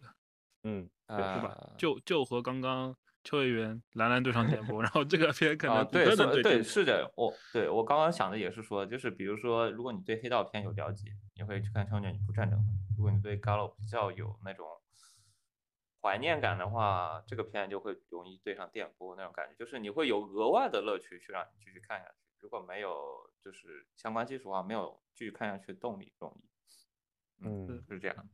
嗯，对是吧？就就和刚刚秋叶原兰兰对上电波，然后这个片可啊，能骨对，对能电波是的，我对我刚刚想的也是说，就是比如说，如果你对黑道片有了解，你会去看《少年女仆战争》；如果你对 Gallo 比较有那种怀念感的话，这个片就会容易对上电波那种感觉，就是你会有额外的乐趣去让你继续看下去。如果没有就是相关基础的话，没有继续看下去的动力容易。嗯是这样。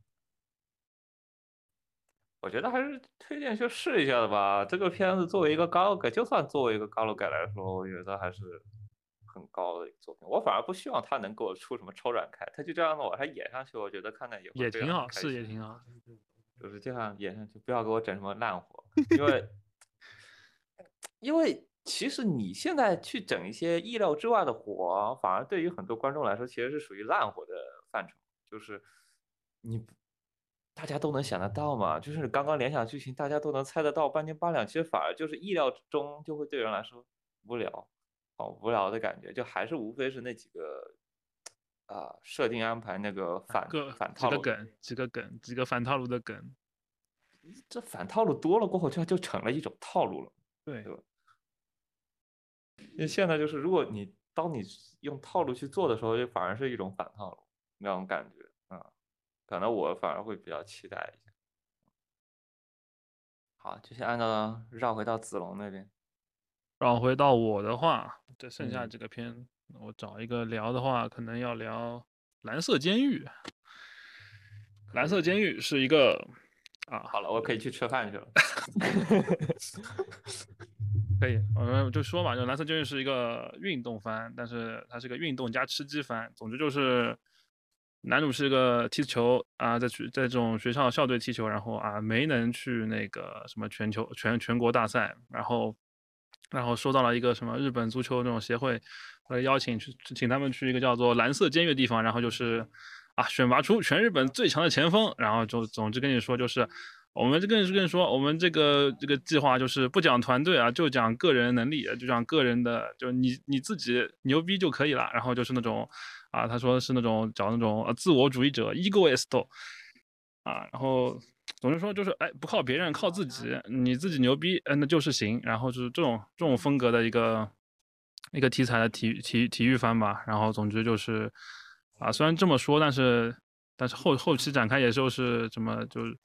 我觉得还是推荐去试一下的吧。这个片子作为一个高改，就算作为一个高楼改来说，我觉得还是很高的一个作品。我反而不希望他能给我出什么超展开，他就这样的往上演上去，我觉得看看也也挺好，是也挺好。就是这样演上去，不要给我整什么烂活，因为 因为其实你现在去整一些意料之外的活，反而对于很多观众来说，其实是属于烂活的范畴，就是你不大家都能想得到嘛，就是刚刚联想剧情，大家都能猜得到半斤八两，其实反而就是意料之中，就会对人来说无聊，好无聊的感觉，就还是无非是那几个啊设定安排那个反个反套路梗，几个梗，几个反套路的梗。这反套路多了过后，就就成了一种套路了。对对吧？因为现在就是，如果你当你用套路去做的时候，就反而是一种反套路那种感觉啊、可能我反而会比较期待一下。好，就先按照绕回到子龙那边。绕回到我的话，这剩下几个片，我找一个聊的话，可能要聊《蓝色监狱》。蓝色监狱是一个啊，好了，我可以去吃饭去了。可以，我们就说嘛，就蓝色监狱是一个运动番，但是它是个运动加吃鸡番。总之就是，男主是个踢球啊，在去在这种学校校队踢球，然后啊没能去那个什么全球全全国大赛，然后然后收到了一个什么日本足球这种协会的邀请去，请他们去一个叫做蓝色监狱的地方，然后就是啊选拔出全日本最强的前锋，然后就总之跟你说就是。我们这跟跟你说，我们这个这个计划就是不讲团队啊，就讲个人能力，就讲个人的，就你你自己牛逼就可以了。然后就是那种啊，他说是那种找那种呃自我主义者 egoist 啊，然后总之说就是哎不靠别人，靠自己，你自己牛逼，嗯那就是行。然后就是这种这种风格的一个一个题材的体育体体育番吧。然后总之就是啊，虽然这么说，但是但是后后期展开也就是什么就是。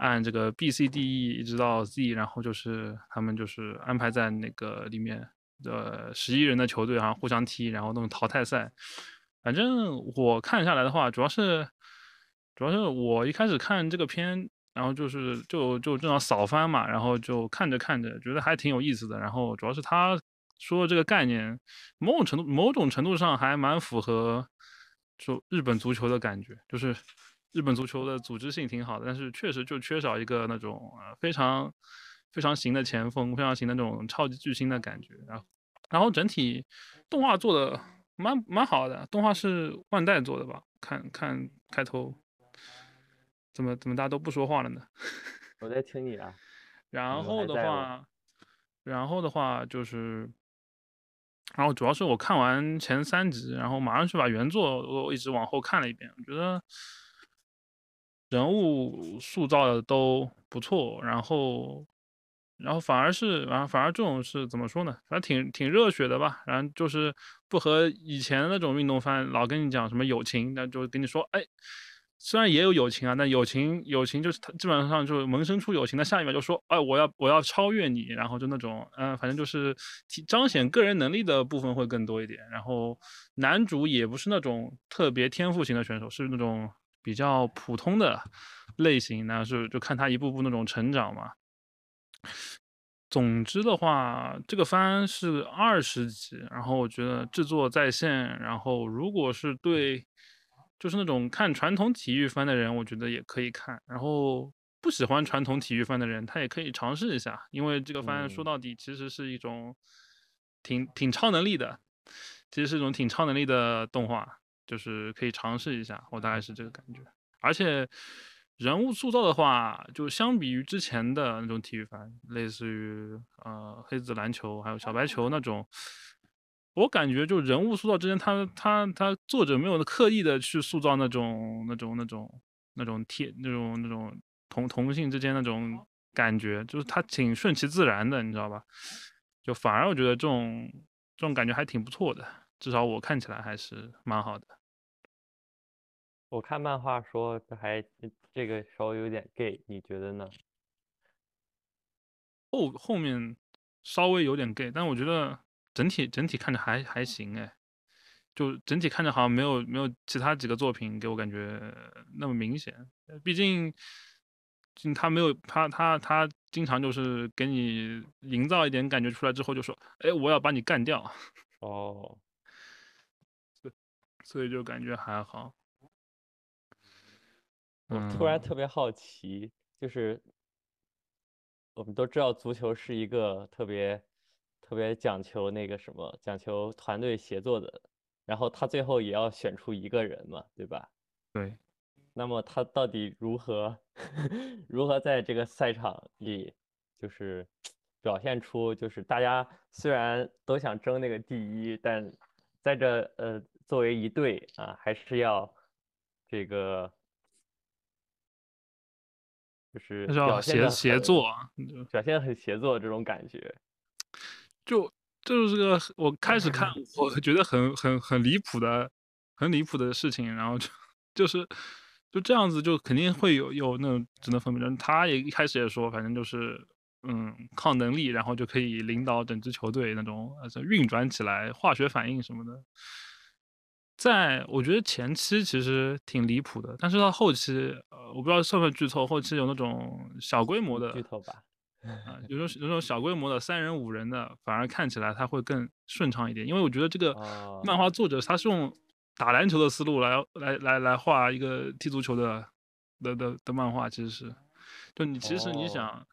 按这个 B C D E 一直到 Z，然后就是他们就是安排在那个里面的十一人的球队啊，互相踢，然后那种淘汰赛。反正我看下来的话，主要是主要是我一开始看这个片，然后就是就就正好扫翻嘛，然后就看着看着觉得还挺有意思的。然后主要是他说这个概念，某种程度某种程度上还蛮符合就日本足球的感觉，就是。日本足球的组织性挺好的，但是确实就缺少一个那种呃非常非常行的前锋，非常行的那种超级巨星的感觉。然后，然后整体动画做的蛮蛮好的，动画是万代做的吧？看看开头，怎么怎么大家都不说话了呢？我在听你啊。然后的话，然后的话就是，然后主要是我看完前三集，然后马上去把原作我一直往后看了一遍，我觉得。人物塑造的都不错，然后，然后反而是，然后反而这种是怎么说呢？反正挺挺热血的吧。然后就是不和以前那种运动番老跟你讲什么友情，那就跟你说，哎，虽然也有友情啊，但友情友情就是他基本上就萌生出友情的下一秒就说，哎，我要我要超越你，然后就那种，嗯，反正就是彰显个人能力的部分会更多一点。然后男主也不是那种特别天赋型的选手，是那种。比较普通的类型，那是就看他一步步那种成长嘛。总之的话，这个番是二十集，然后我觉得制作在线，然后如果是对就是那种看传统体育番的人，我觉得也可以看。然后不喜欢传统体育番的人，他也可以尝试一下，因为这个番说到底其实是一种挺挺超能力的，其实是一种挺超能力的动画。就是可以尝试一下，我大概是这个感觉。而且人物塑造的话，就相比于之前的那种体育番，类似于呃黑子篮球还有小白球那种，我感觉就人物塑造之间，他他他作者没有刻意的去塑造那种那种那种那种贴那种那种同同性之间那种感觉，就是他挺顺其自然的，你知道吧？就反而我觉得这种这种感觉还挺不错的，至少我看起来还是蛮好的。我看漫画说这还这个稍微有点 gay，你觉得呢？后后面稍微有点 gay，但我觉得整体整体看着还还行哎，就整体看着好像没有没有其他几个作品给我感觉那么明显。毕竟，他没有他他他经常就是给你营造一点感觉出来之后就说，哎，我要把你干掉。哦，所以就感觉还好。我突然特别好奇，就是我们都知道足球是一个特别特别讲求那个什么，讲求团队协作的，然后他最后也要选出一个人嘛，对吧？对。那么他到底如何 如何在这个赛场里，就是表现出，就是大家虽然都想争那个第一，但在这呃作为一队啊，还是要这个。就是表现协作，表现很协作这种感觉，就就是个我开始看，我觉得很很很离谱的，很离谱的事情，然后就就是就这样子，就肯定会有有那种职能分辨。他也一开始也说，反正就是嗯靠能力，然后就可以领导整支球队那种运转起来，化学反应什么的。在我觉得前期其实挺离谱的，但是到后期，呃，我不知道算不算剧透，后期有那种小规模的剧透吧，啊，有种有种小规模的三人五人的，反而看起来它会更顺畅一点，因为我觉得这个漫画作者他是用打篮球的思路来来来来画一个踢足球的的的的漫画，其实是，就你其实你想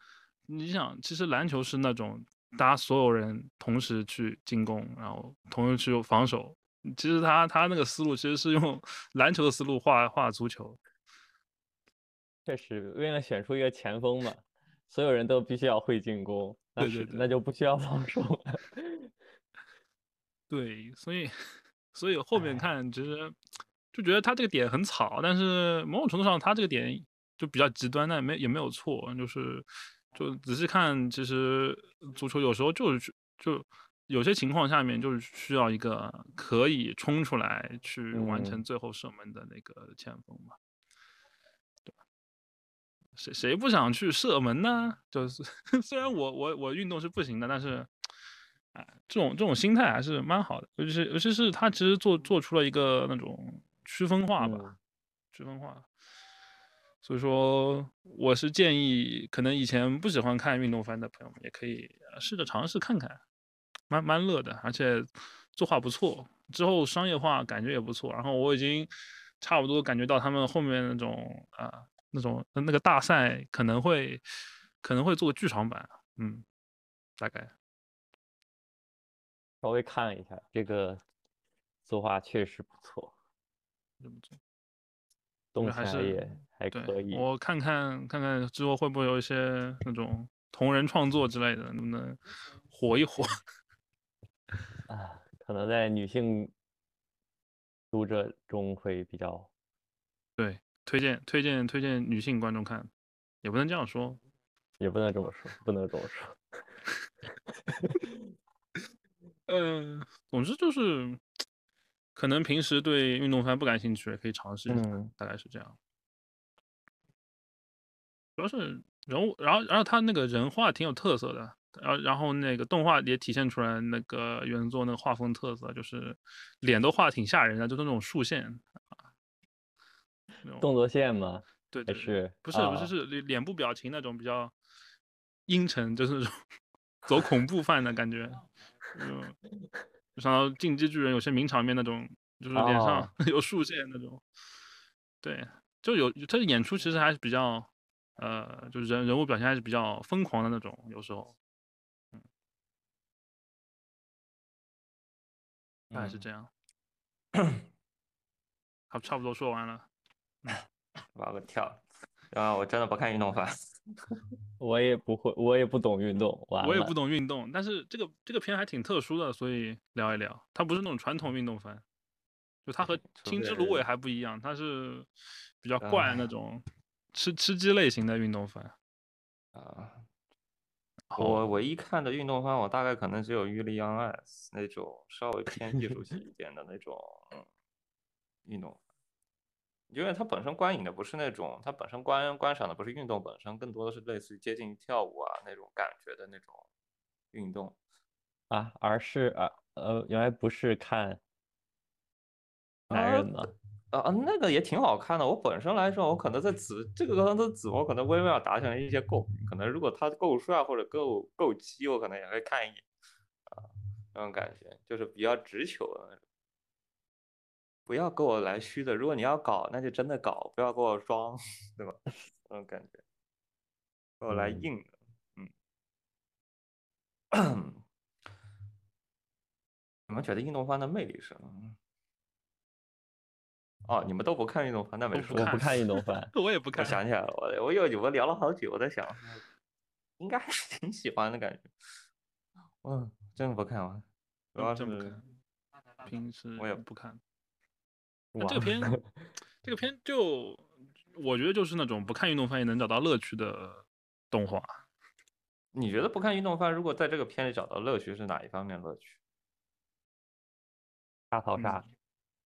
你想，其实篮球是那种大家所有人同时去进攻，然后同时去防守。其实他他那个思路其实是用 篮球的思路画画足球。确实，为了选出一个前锋嘛，所有人都必须要会进攻，那对对对那就不需要防守了。对，所以所以后面哎看其实就觉得他这个点很草，但是某种程度上他这个点就比较极端，但也没也没有错，就是就仔细看，其实足球有时候就是就有些情况下面就是需要一个可以冲出来去完成嗯最后射门的那个前锋嘛，对吧？谁谁不想去射门呢？就是 虽然我我我运动是不行的，但是。哎，这种这种心态还是蛮好的，尤其是尤其是他其实做做出了一个那种区分化吧，嗯区分化。所以说，我是建议，可能以前不喜欢看运动番的朋友们，也可以呃试着尝试看看，蛮蛮乐的，而且作画不错，之后商业化感觉也不错。然后我已经差不多感觉到他们后面那种啊、那种那个大赛可能会可能会做个剧场版，嗯，大概。稍微看了一下，这个作画确实不错。动起来还是也还可以。我看看看看之后会不会有一些那种同人创作之类的，能不能火一火？啊，可能在女性读者中会比较对，推荐推荐推荐女性观众看，也不能这样说。也不能这么说，不能这么说。嗯、总之就是，可能平时对运动番不感兴趣，也可以尝试一下，嗯大概是这样。主要是人物，然后然后他那个人画挺有特色的，然后然后那个动画也体现出来那个原作那个画风特色，就是脸都画挺吓人的，就是那种竖线动作线吗？对对对，是不是不啊是是脸脸部表情那种比较阴沉，就是那种 走恐怖范的感觉，嗯，就像到进击巨人有些名场面那种，就是脸上哦 有竖线那种，对，就有他的演出其实还是比较，呃，就是人人物表现还是比较疯狂的那种，有时候，大概是嗯这样，好差不多说完了。把我跳。啊，我真的不看运动番。我也不会，我也不懂运动，我也不懂运动，但是这个这个片还挺特殊的，所以聊一聊。它不是那种传统运动番，就它和《青之芦苇》还不一样，它是比较怪的那啊种吃吃鸡类型的运动番。啊，好我唯一看的运动番，我大概可能只有《玉立 on Ice》那种稍微偏艺术性一点的那种嗯运动，因为它本身观影的不是那种，它本身观观赏的不是运动本身，更多的是类似于接近于跳舞啊那种感觉的那种运动。啊，而是啊呃，原来不是看男啊人吗？啊啊，那个也挺好看的。我本身来说，我可能在紫这个跟的紫，我可能微妙达成了一些共鸣。可能如果他够帅或者够够鸡，我可能也会看一眼啊，那种感觉就是比较直球的那种。不要给我来虚的，如果你要搞，那就真的搞，不要给我装，对吧？那种感觉，给我来嗯硬的，嗯。你们觉得运动番的魅力是什么？哦，你们都不看运动番，那没事。我不看运动 番，我也不我看，想起来了，我我有我聊了好久，我在想，应该是挺喜欢的感觉。嗯，真的不看完，主要是真不看，平时我也不看。哇那这个片，这个片就我觉得就是那种不看运动番也能找到乐趣的动画。你觉得不看运动番，如果在这个片里找到乐趣是哪一方面乐趣？大逃杀，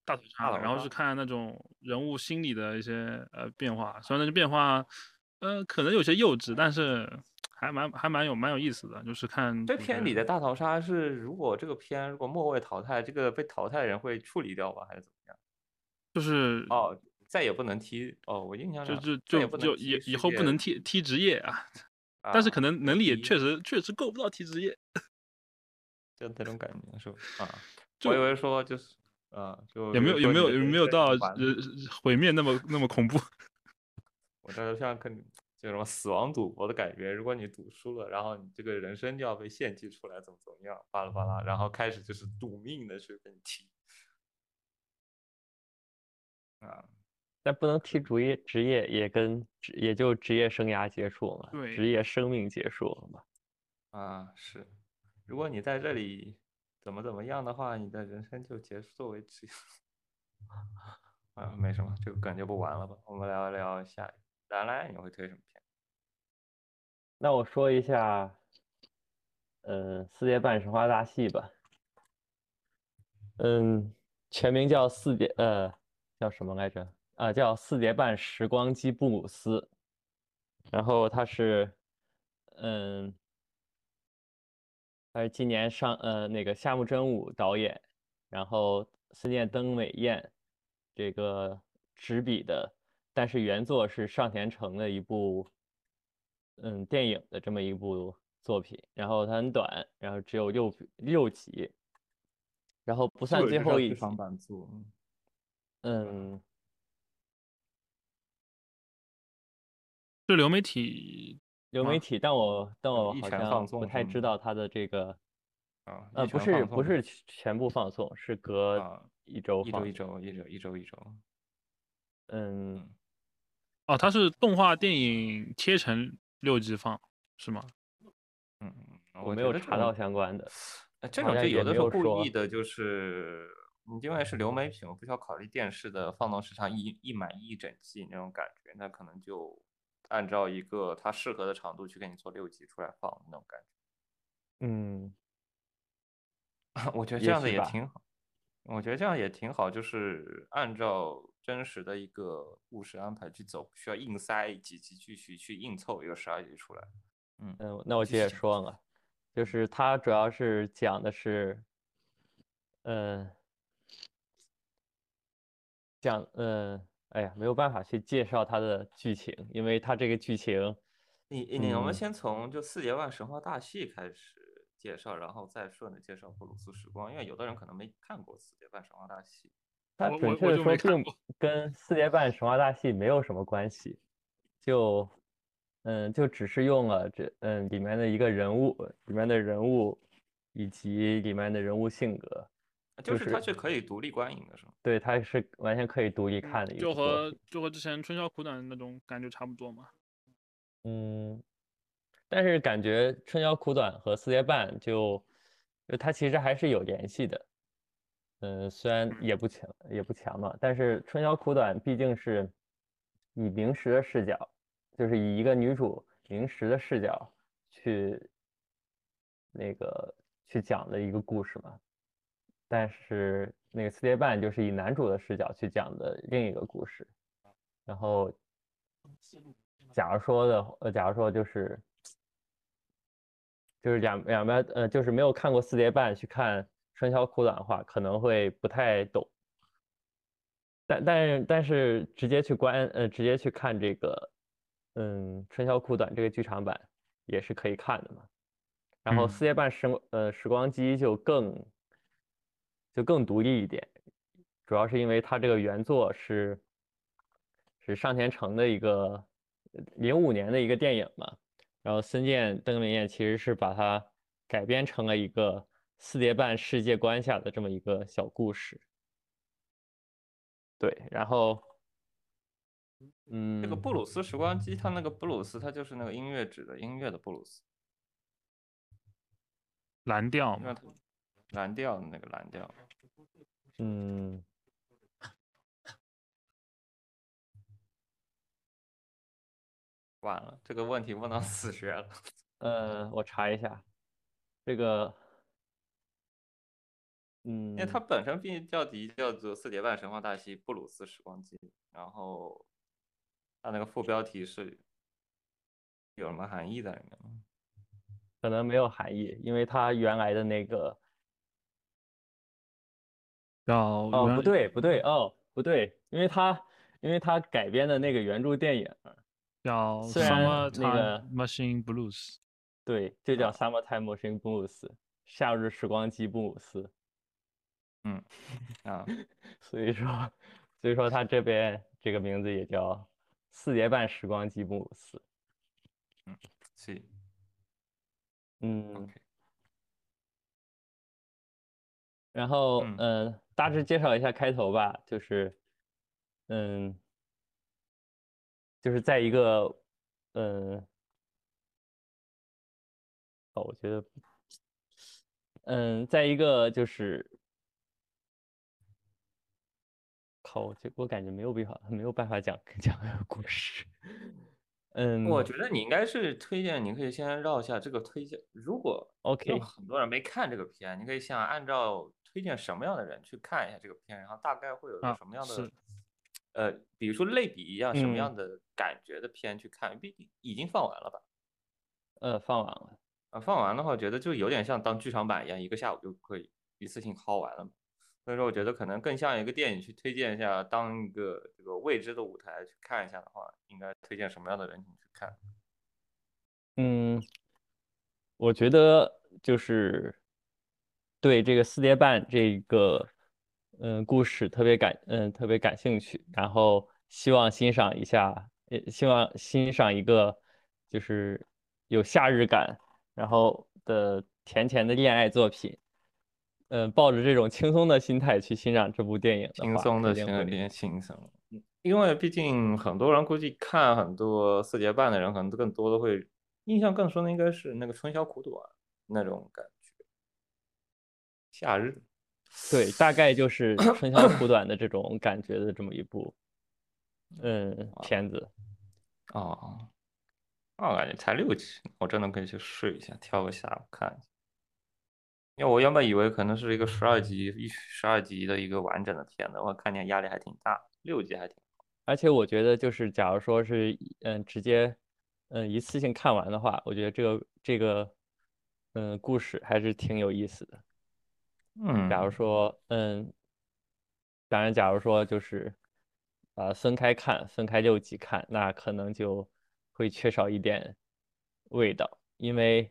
大逃杀，了然后是看那种人物心理的一些呃变化，虽然那些变化，呃，可能有些幼稚，但是还蛮还蛮有蛮有意思的，就是看这片里的大逃杀是，如果这个片如果末位淘汰，这个被淘汰的人会处理掉吧，还是怎么样？就是哦，再也不能踢哦，我印象就就就就以以后不能踢踢职业啊，但是啊可能能力也确实确实够不到踢职业，就那种感觉是吧？啊，就我以为说就是啊，就也没有也没有也没有到呃毁灭那么那么恐怖。我这像跟就什么死亡赌博的感觉。如果你赌输了，然后你这个人生就要被献祭出来，怎么怎么样，巴拉巴拉，然后开始就是赌命的去跟你踢。啊，但不能踢职业，职业也跟职也就职业生涯结束了嘛，对职业生命结束了嘛。啊，是，如果你在这里怎么怎么样的话，你的人生就结束为止。啊，没什么，这个梗就不玩了吧。我们聊一聊下一个。兰兰，你会推什么片？那我说一下，呃，四叠半神话大戏吧。嗯，全名叫四叠，呃，叫什么来着？啊，叫四叠半时光机布鲁斯。然后它是，嗯，他是今年上，呃，那个夏目真武导演，然后思念登美彦这个执笔的，但是原作是上田诚的一部。嗯，电影的这么一部作品，然后它很短，然后只有六六集，然后不算最后一集，长版作。嗯，是流媒体吗流媒体，但我但我好像不太知道它的这个，啊，呃，不是不是全部放送，是隔啊一周放一周一，周一周一周一周。嗯，哦，它是动画电影切成六集放是吗？嗯，我没有查到相关的，呃这种就有的时候故意的，就是你因为是流媒体，我不需要考虑电视的放送时长一一买一整季那种感觉，那可能就按照一个它适合的长度去给你做六集出来放那种感觉嗯，我觉得这样的也挺好，我觉得这样也挺好，就是按照真实的一个故事安排去走，不需要硬塞几集继续去硬凑一个十二集出来。嗯嗯，那我接着说了，就是它主要是讲的是，嗯，讲，嗯，哎呀，没有办法去介绍它的剧情，因为它这个剧情，你你我们嗯先从就四节半神话大戏开始介绍，然后再顺着介绍布鲁斯时光，因为有的人可能没看过四节半神话大戏。它我准确的说跟四节半神话大戏没有什么关系，就，嗯，就只是用了这，嗯，里面的一个人物，里面的人物，以及里面的人物性格，就是它是是可以独立观影的，是吗？对，它是完全可以独立看的一就和。就和之前春宵苦短那种感觉差不多嘛。嗯，但是感觉春宵苦短和四叠半就，就它其实还是有联系的。嗯，虽然也不强也不强嘛，但是春宵苦短毕竟是以明石的视角，就是以一个女主明石的视角去那个去讲的一个故事嘛。但是那个四叠半就是以男主的视角去讲的另一个故事。然后，假如说的，呃，假如说就是就是两两边，呃，就是没有看过四叠半去看春宵苦短的话，可能会不太懂。但但是但是直接去观，呃，直接去看这个，嗯，春宵苦短这个剧场版也是可以看的嘛。然后嗯四叠半时呃时光机就更就更独立一点，主要是因为它这个原作是是上田诚的一个零五年的一个电影嘛，然后森见登明彦其实是把它改编成了一个四叠半世界观下的这么一个小故事。对，然后，嗯，这个布鲁斯时光机，它那个布鲁斯，它就是那个音乐指的音乐的布鲁斯，蓝调蓝调的那个蓝调。嗯，完了，这个问题问到死穴了。呃，我查一下，这个，嗯，因为它本身并叫题叫做《四叠半神话大戏布鲁斯时光机》，然后它那个副标题是有什么含义在里面吗？可能没有含义，因为它原来的那个，叫哦，原不对，不对，哦，不对，因为它，因为它改编的那个原著电影，叫虽然 Summer 那个 Time Machine Blues。对，就叫啊《Summertime Machine Blues》，夏日时光机布鲁斯。嗯，啊，所以说，所以说他这边这个名字也叫四节半时光机布鲁斯。嗯，是嗯，OK。然后嗯呃，大致介绍一下开头吧，就是嗯，就是在一个嗯，哦，我觉得嗯，在一个就是。靠，我这我感觉没有必要，没有办法讲 讲这个故事。嗯，我觉得你应该是推荐，你可以先绕一下这个推荐。如果 OK，很多人没看这个片，你可以想按照推荐什么样的人去看一下这个片，然后大概会有什么样的是，呃，比如说类比一样什么嗯样的感觉的片去看，毕竟已经放完了吧？呃，放完了。啊，放完的话，我觉得就有点像当剧场版一样，一个下午就可以一次性薅完了嘛。所以说，我觉得可能更像一个电影去推荐一下，当一个这个未知的舞台去看一下的话，应该推荐什么样的人群去看？嗯，我觉得就是对这个四叠半这个嗯故事特别感嗯特别感兴趣，然后希望欣赏一下，也希望欣赏一个就是有夏日感，然后的甜甜的恋爱作品。嗯，抱着这种轻松的心态去欣赏这部电影轻，松的轻肯定会点轻松，嗯因为毕竟很多人估计看很多四节半的人，可能更多的会印象更深的应该是那个春宵苦短那种感觉，夏日。对，大概就是春宵苦 短的这种感觉的这么一部嗯片子。哦，那我感觉才六集，我真的可以去试一下，挑个下午看一下。因为我原本以为可能是一个十二集一十二集的一个完整的片子，我看见压力还挺大，六集还挺。而且我觉得，就是假如说是嗯直接嗯一次性看完的话，我觉得这个这个嗯故事还是挺有意思的。嗯，假如说嗯，当然假如说就是呃分开看，分开六集看，那可能就会缺少一点味道，因为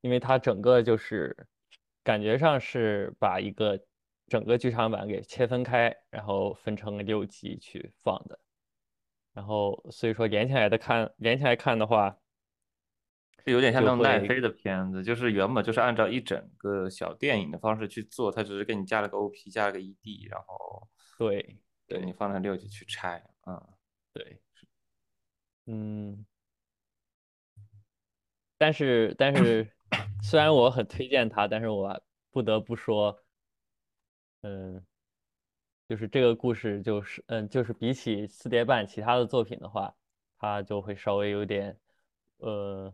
因为它整个就是感觉上是把一个整个剧场版给切分开，然后分成了六集去放的。然后所以说连起来的看，连起来看的话，有点像那就会种奈飞的片子，就是原本就是按照一整个小电影的方式去做，它只是给你加了个 OP，加了个 ED，然后对对你放在六集去拆，嗯，对，嗯，但是但是虽然我很推荐它，但是我不得不说，嗯，就是这个故事就是嗯，就是比起四叠半其他的作品的话，它就会稍微有点呃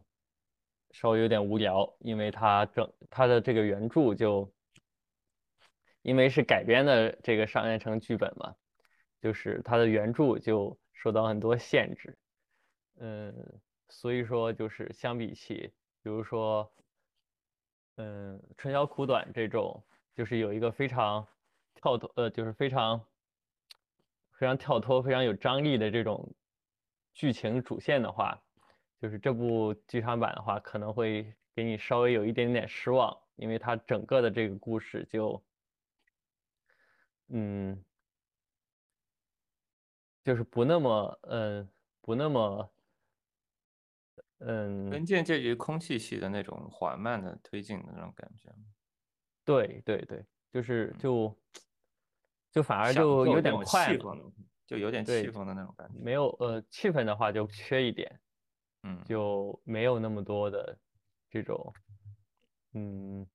稍微有点无聊，因为它整它的这个原著就因为是改编的这个上演成剧本嘛，就是它的原著就受到很多限制，嗯，所以说就是相比起，比如说，嗯，春宵苦短这种，就是有一个非常跳脱，呃，就是非常非常跳脱、非常有张力的这种剧情主线的话，就是这部剧场版的话，可能会给你稍微有一点点失望，因为它整个的这个故事就，嗯，就是不那么，嗯，不那么，嗯，更介介于空气系的那种缓慢的推进的那种感觉，对对对，就是就就反而就有点快就有点气氛的那种感觉，没有呃气氛的话就缺一点，嗯，就没有那么多的这种，嗯，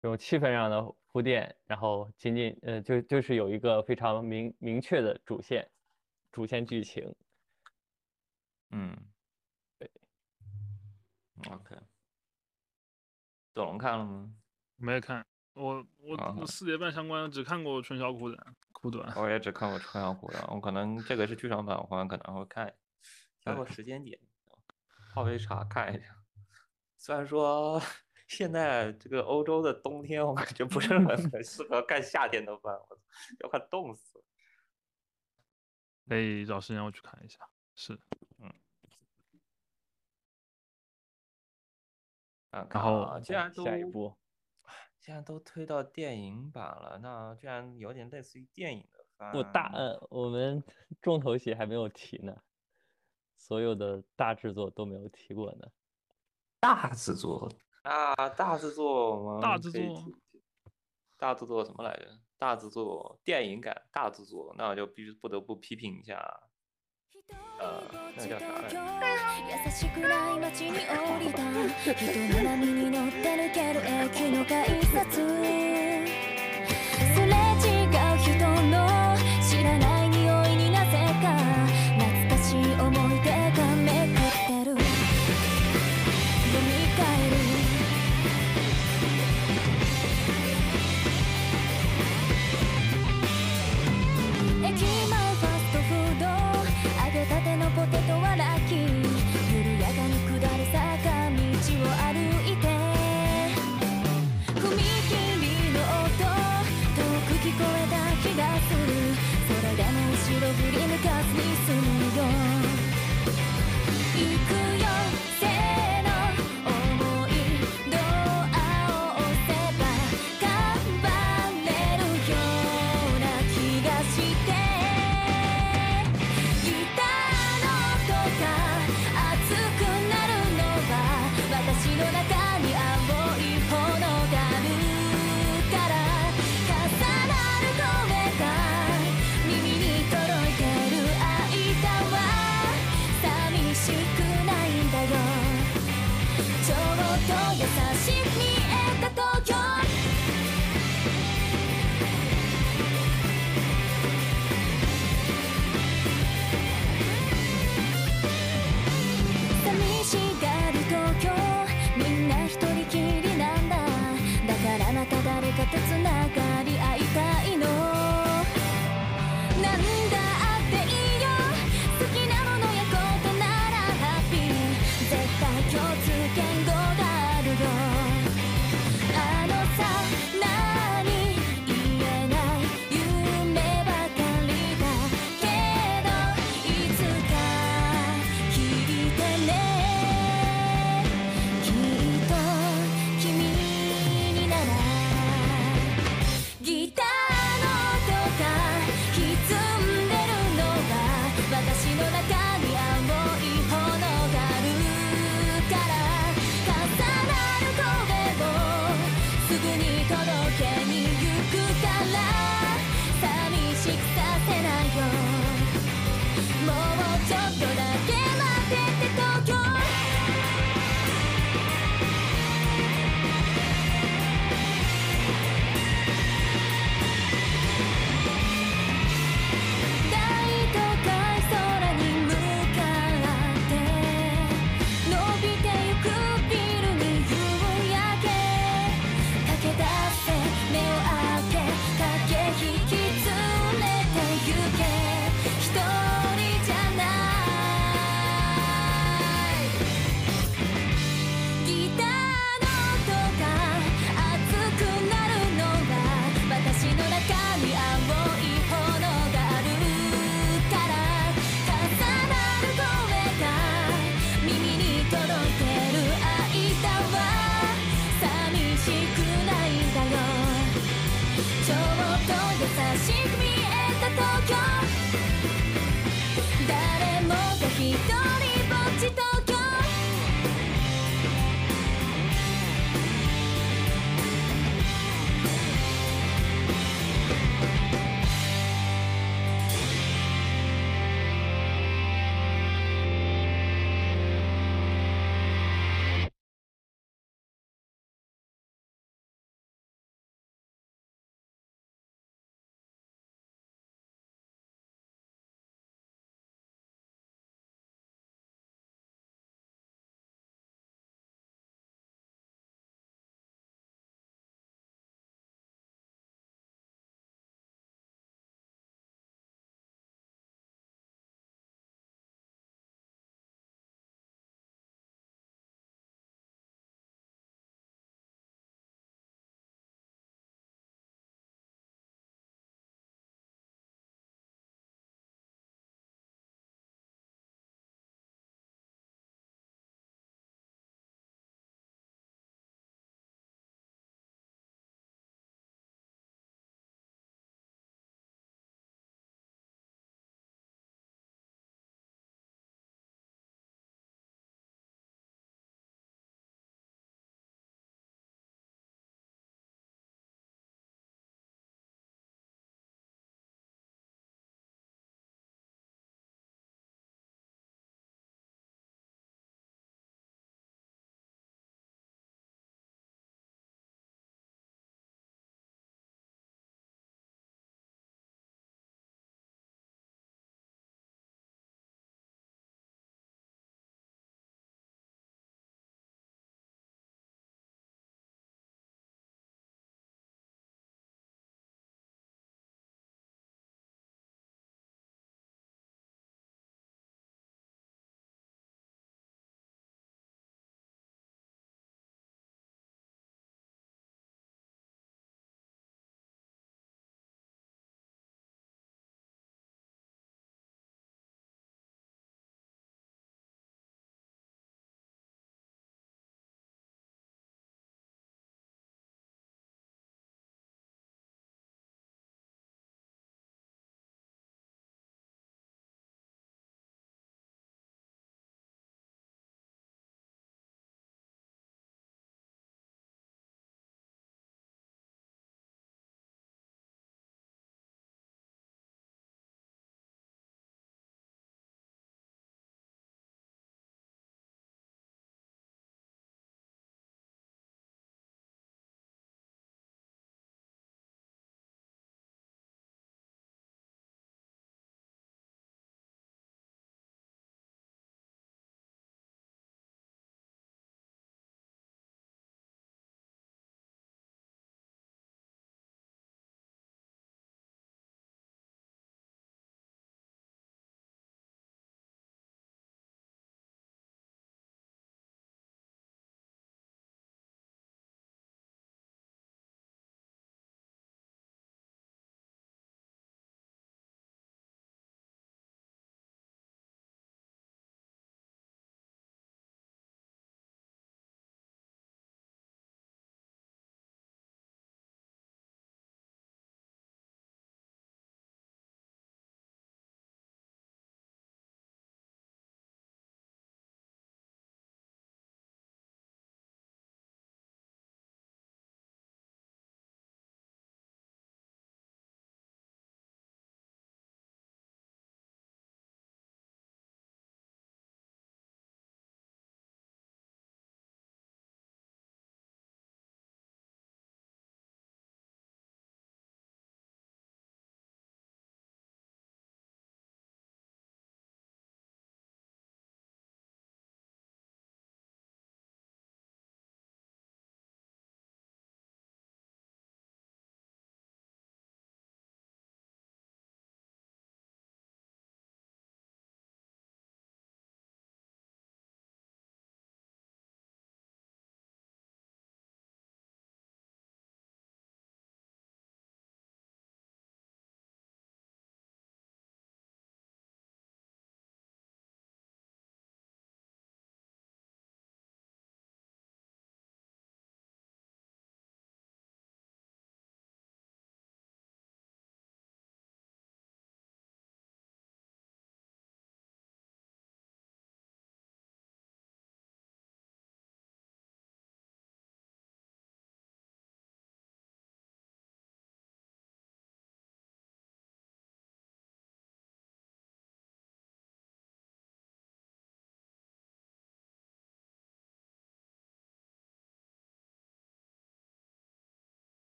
这种气氛上的铺垫，然后仅仅呃就就是有一个非常明明确的主线，主线剧情，嗯，对，OK，左龙看了吗？没有看，我我啊我四点半相关只看过《春宵苦短》苦短。我也只看过《春宵苦短》，我可能这个是剧场版，我可能会看，挑个时间点，泡杯茶看一下。虽然说现在这个欧洲的冬天，我感觉不是很 很适合干夏天的饭，我要快冻死了。可以找时间我去看一下。是，嗯，然后既然都下一步，既然都推到电影版了，那居然有点类似于电影的番，不大呃我们重头戏还没有提呢，所有的大制作都没有提过呢？大制作啊，大制作吗？大制作，大制作什么来着？大制作，电影感大制作，那我就必须不得不批评一下。呃，那叫啥来着？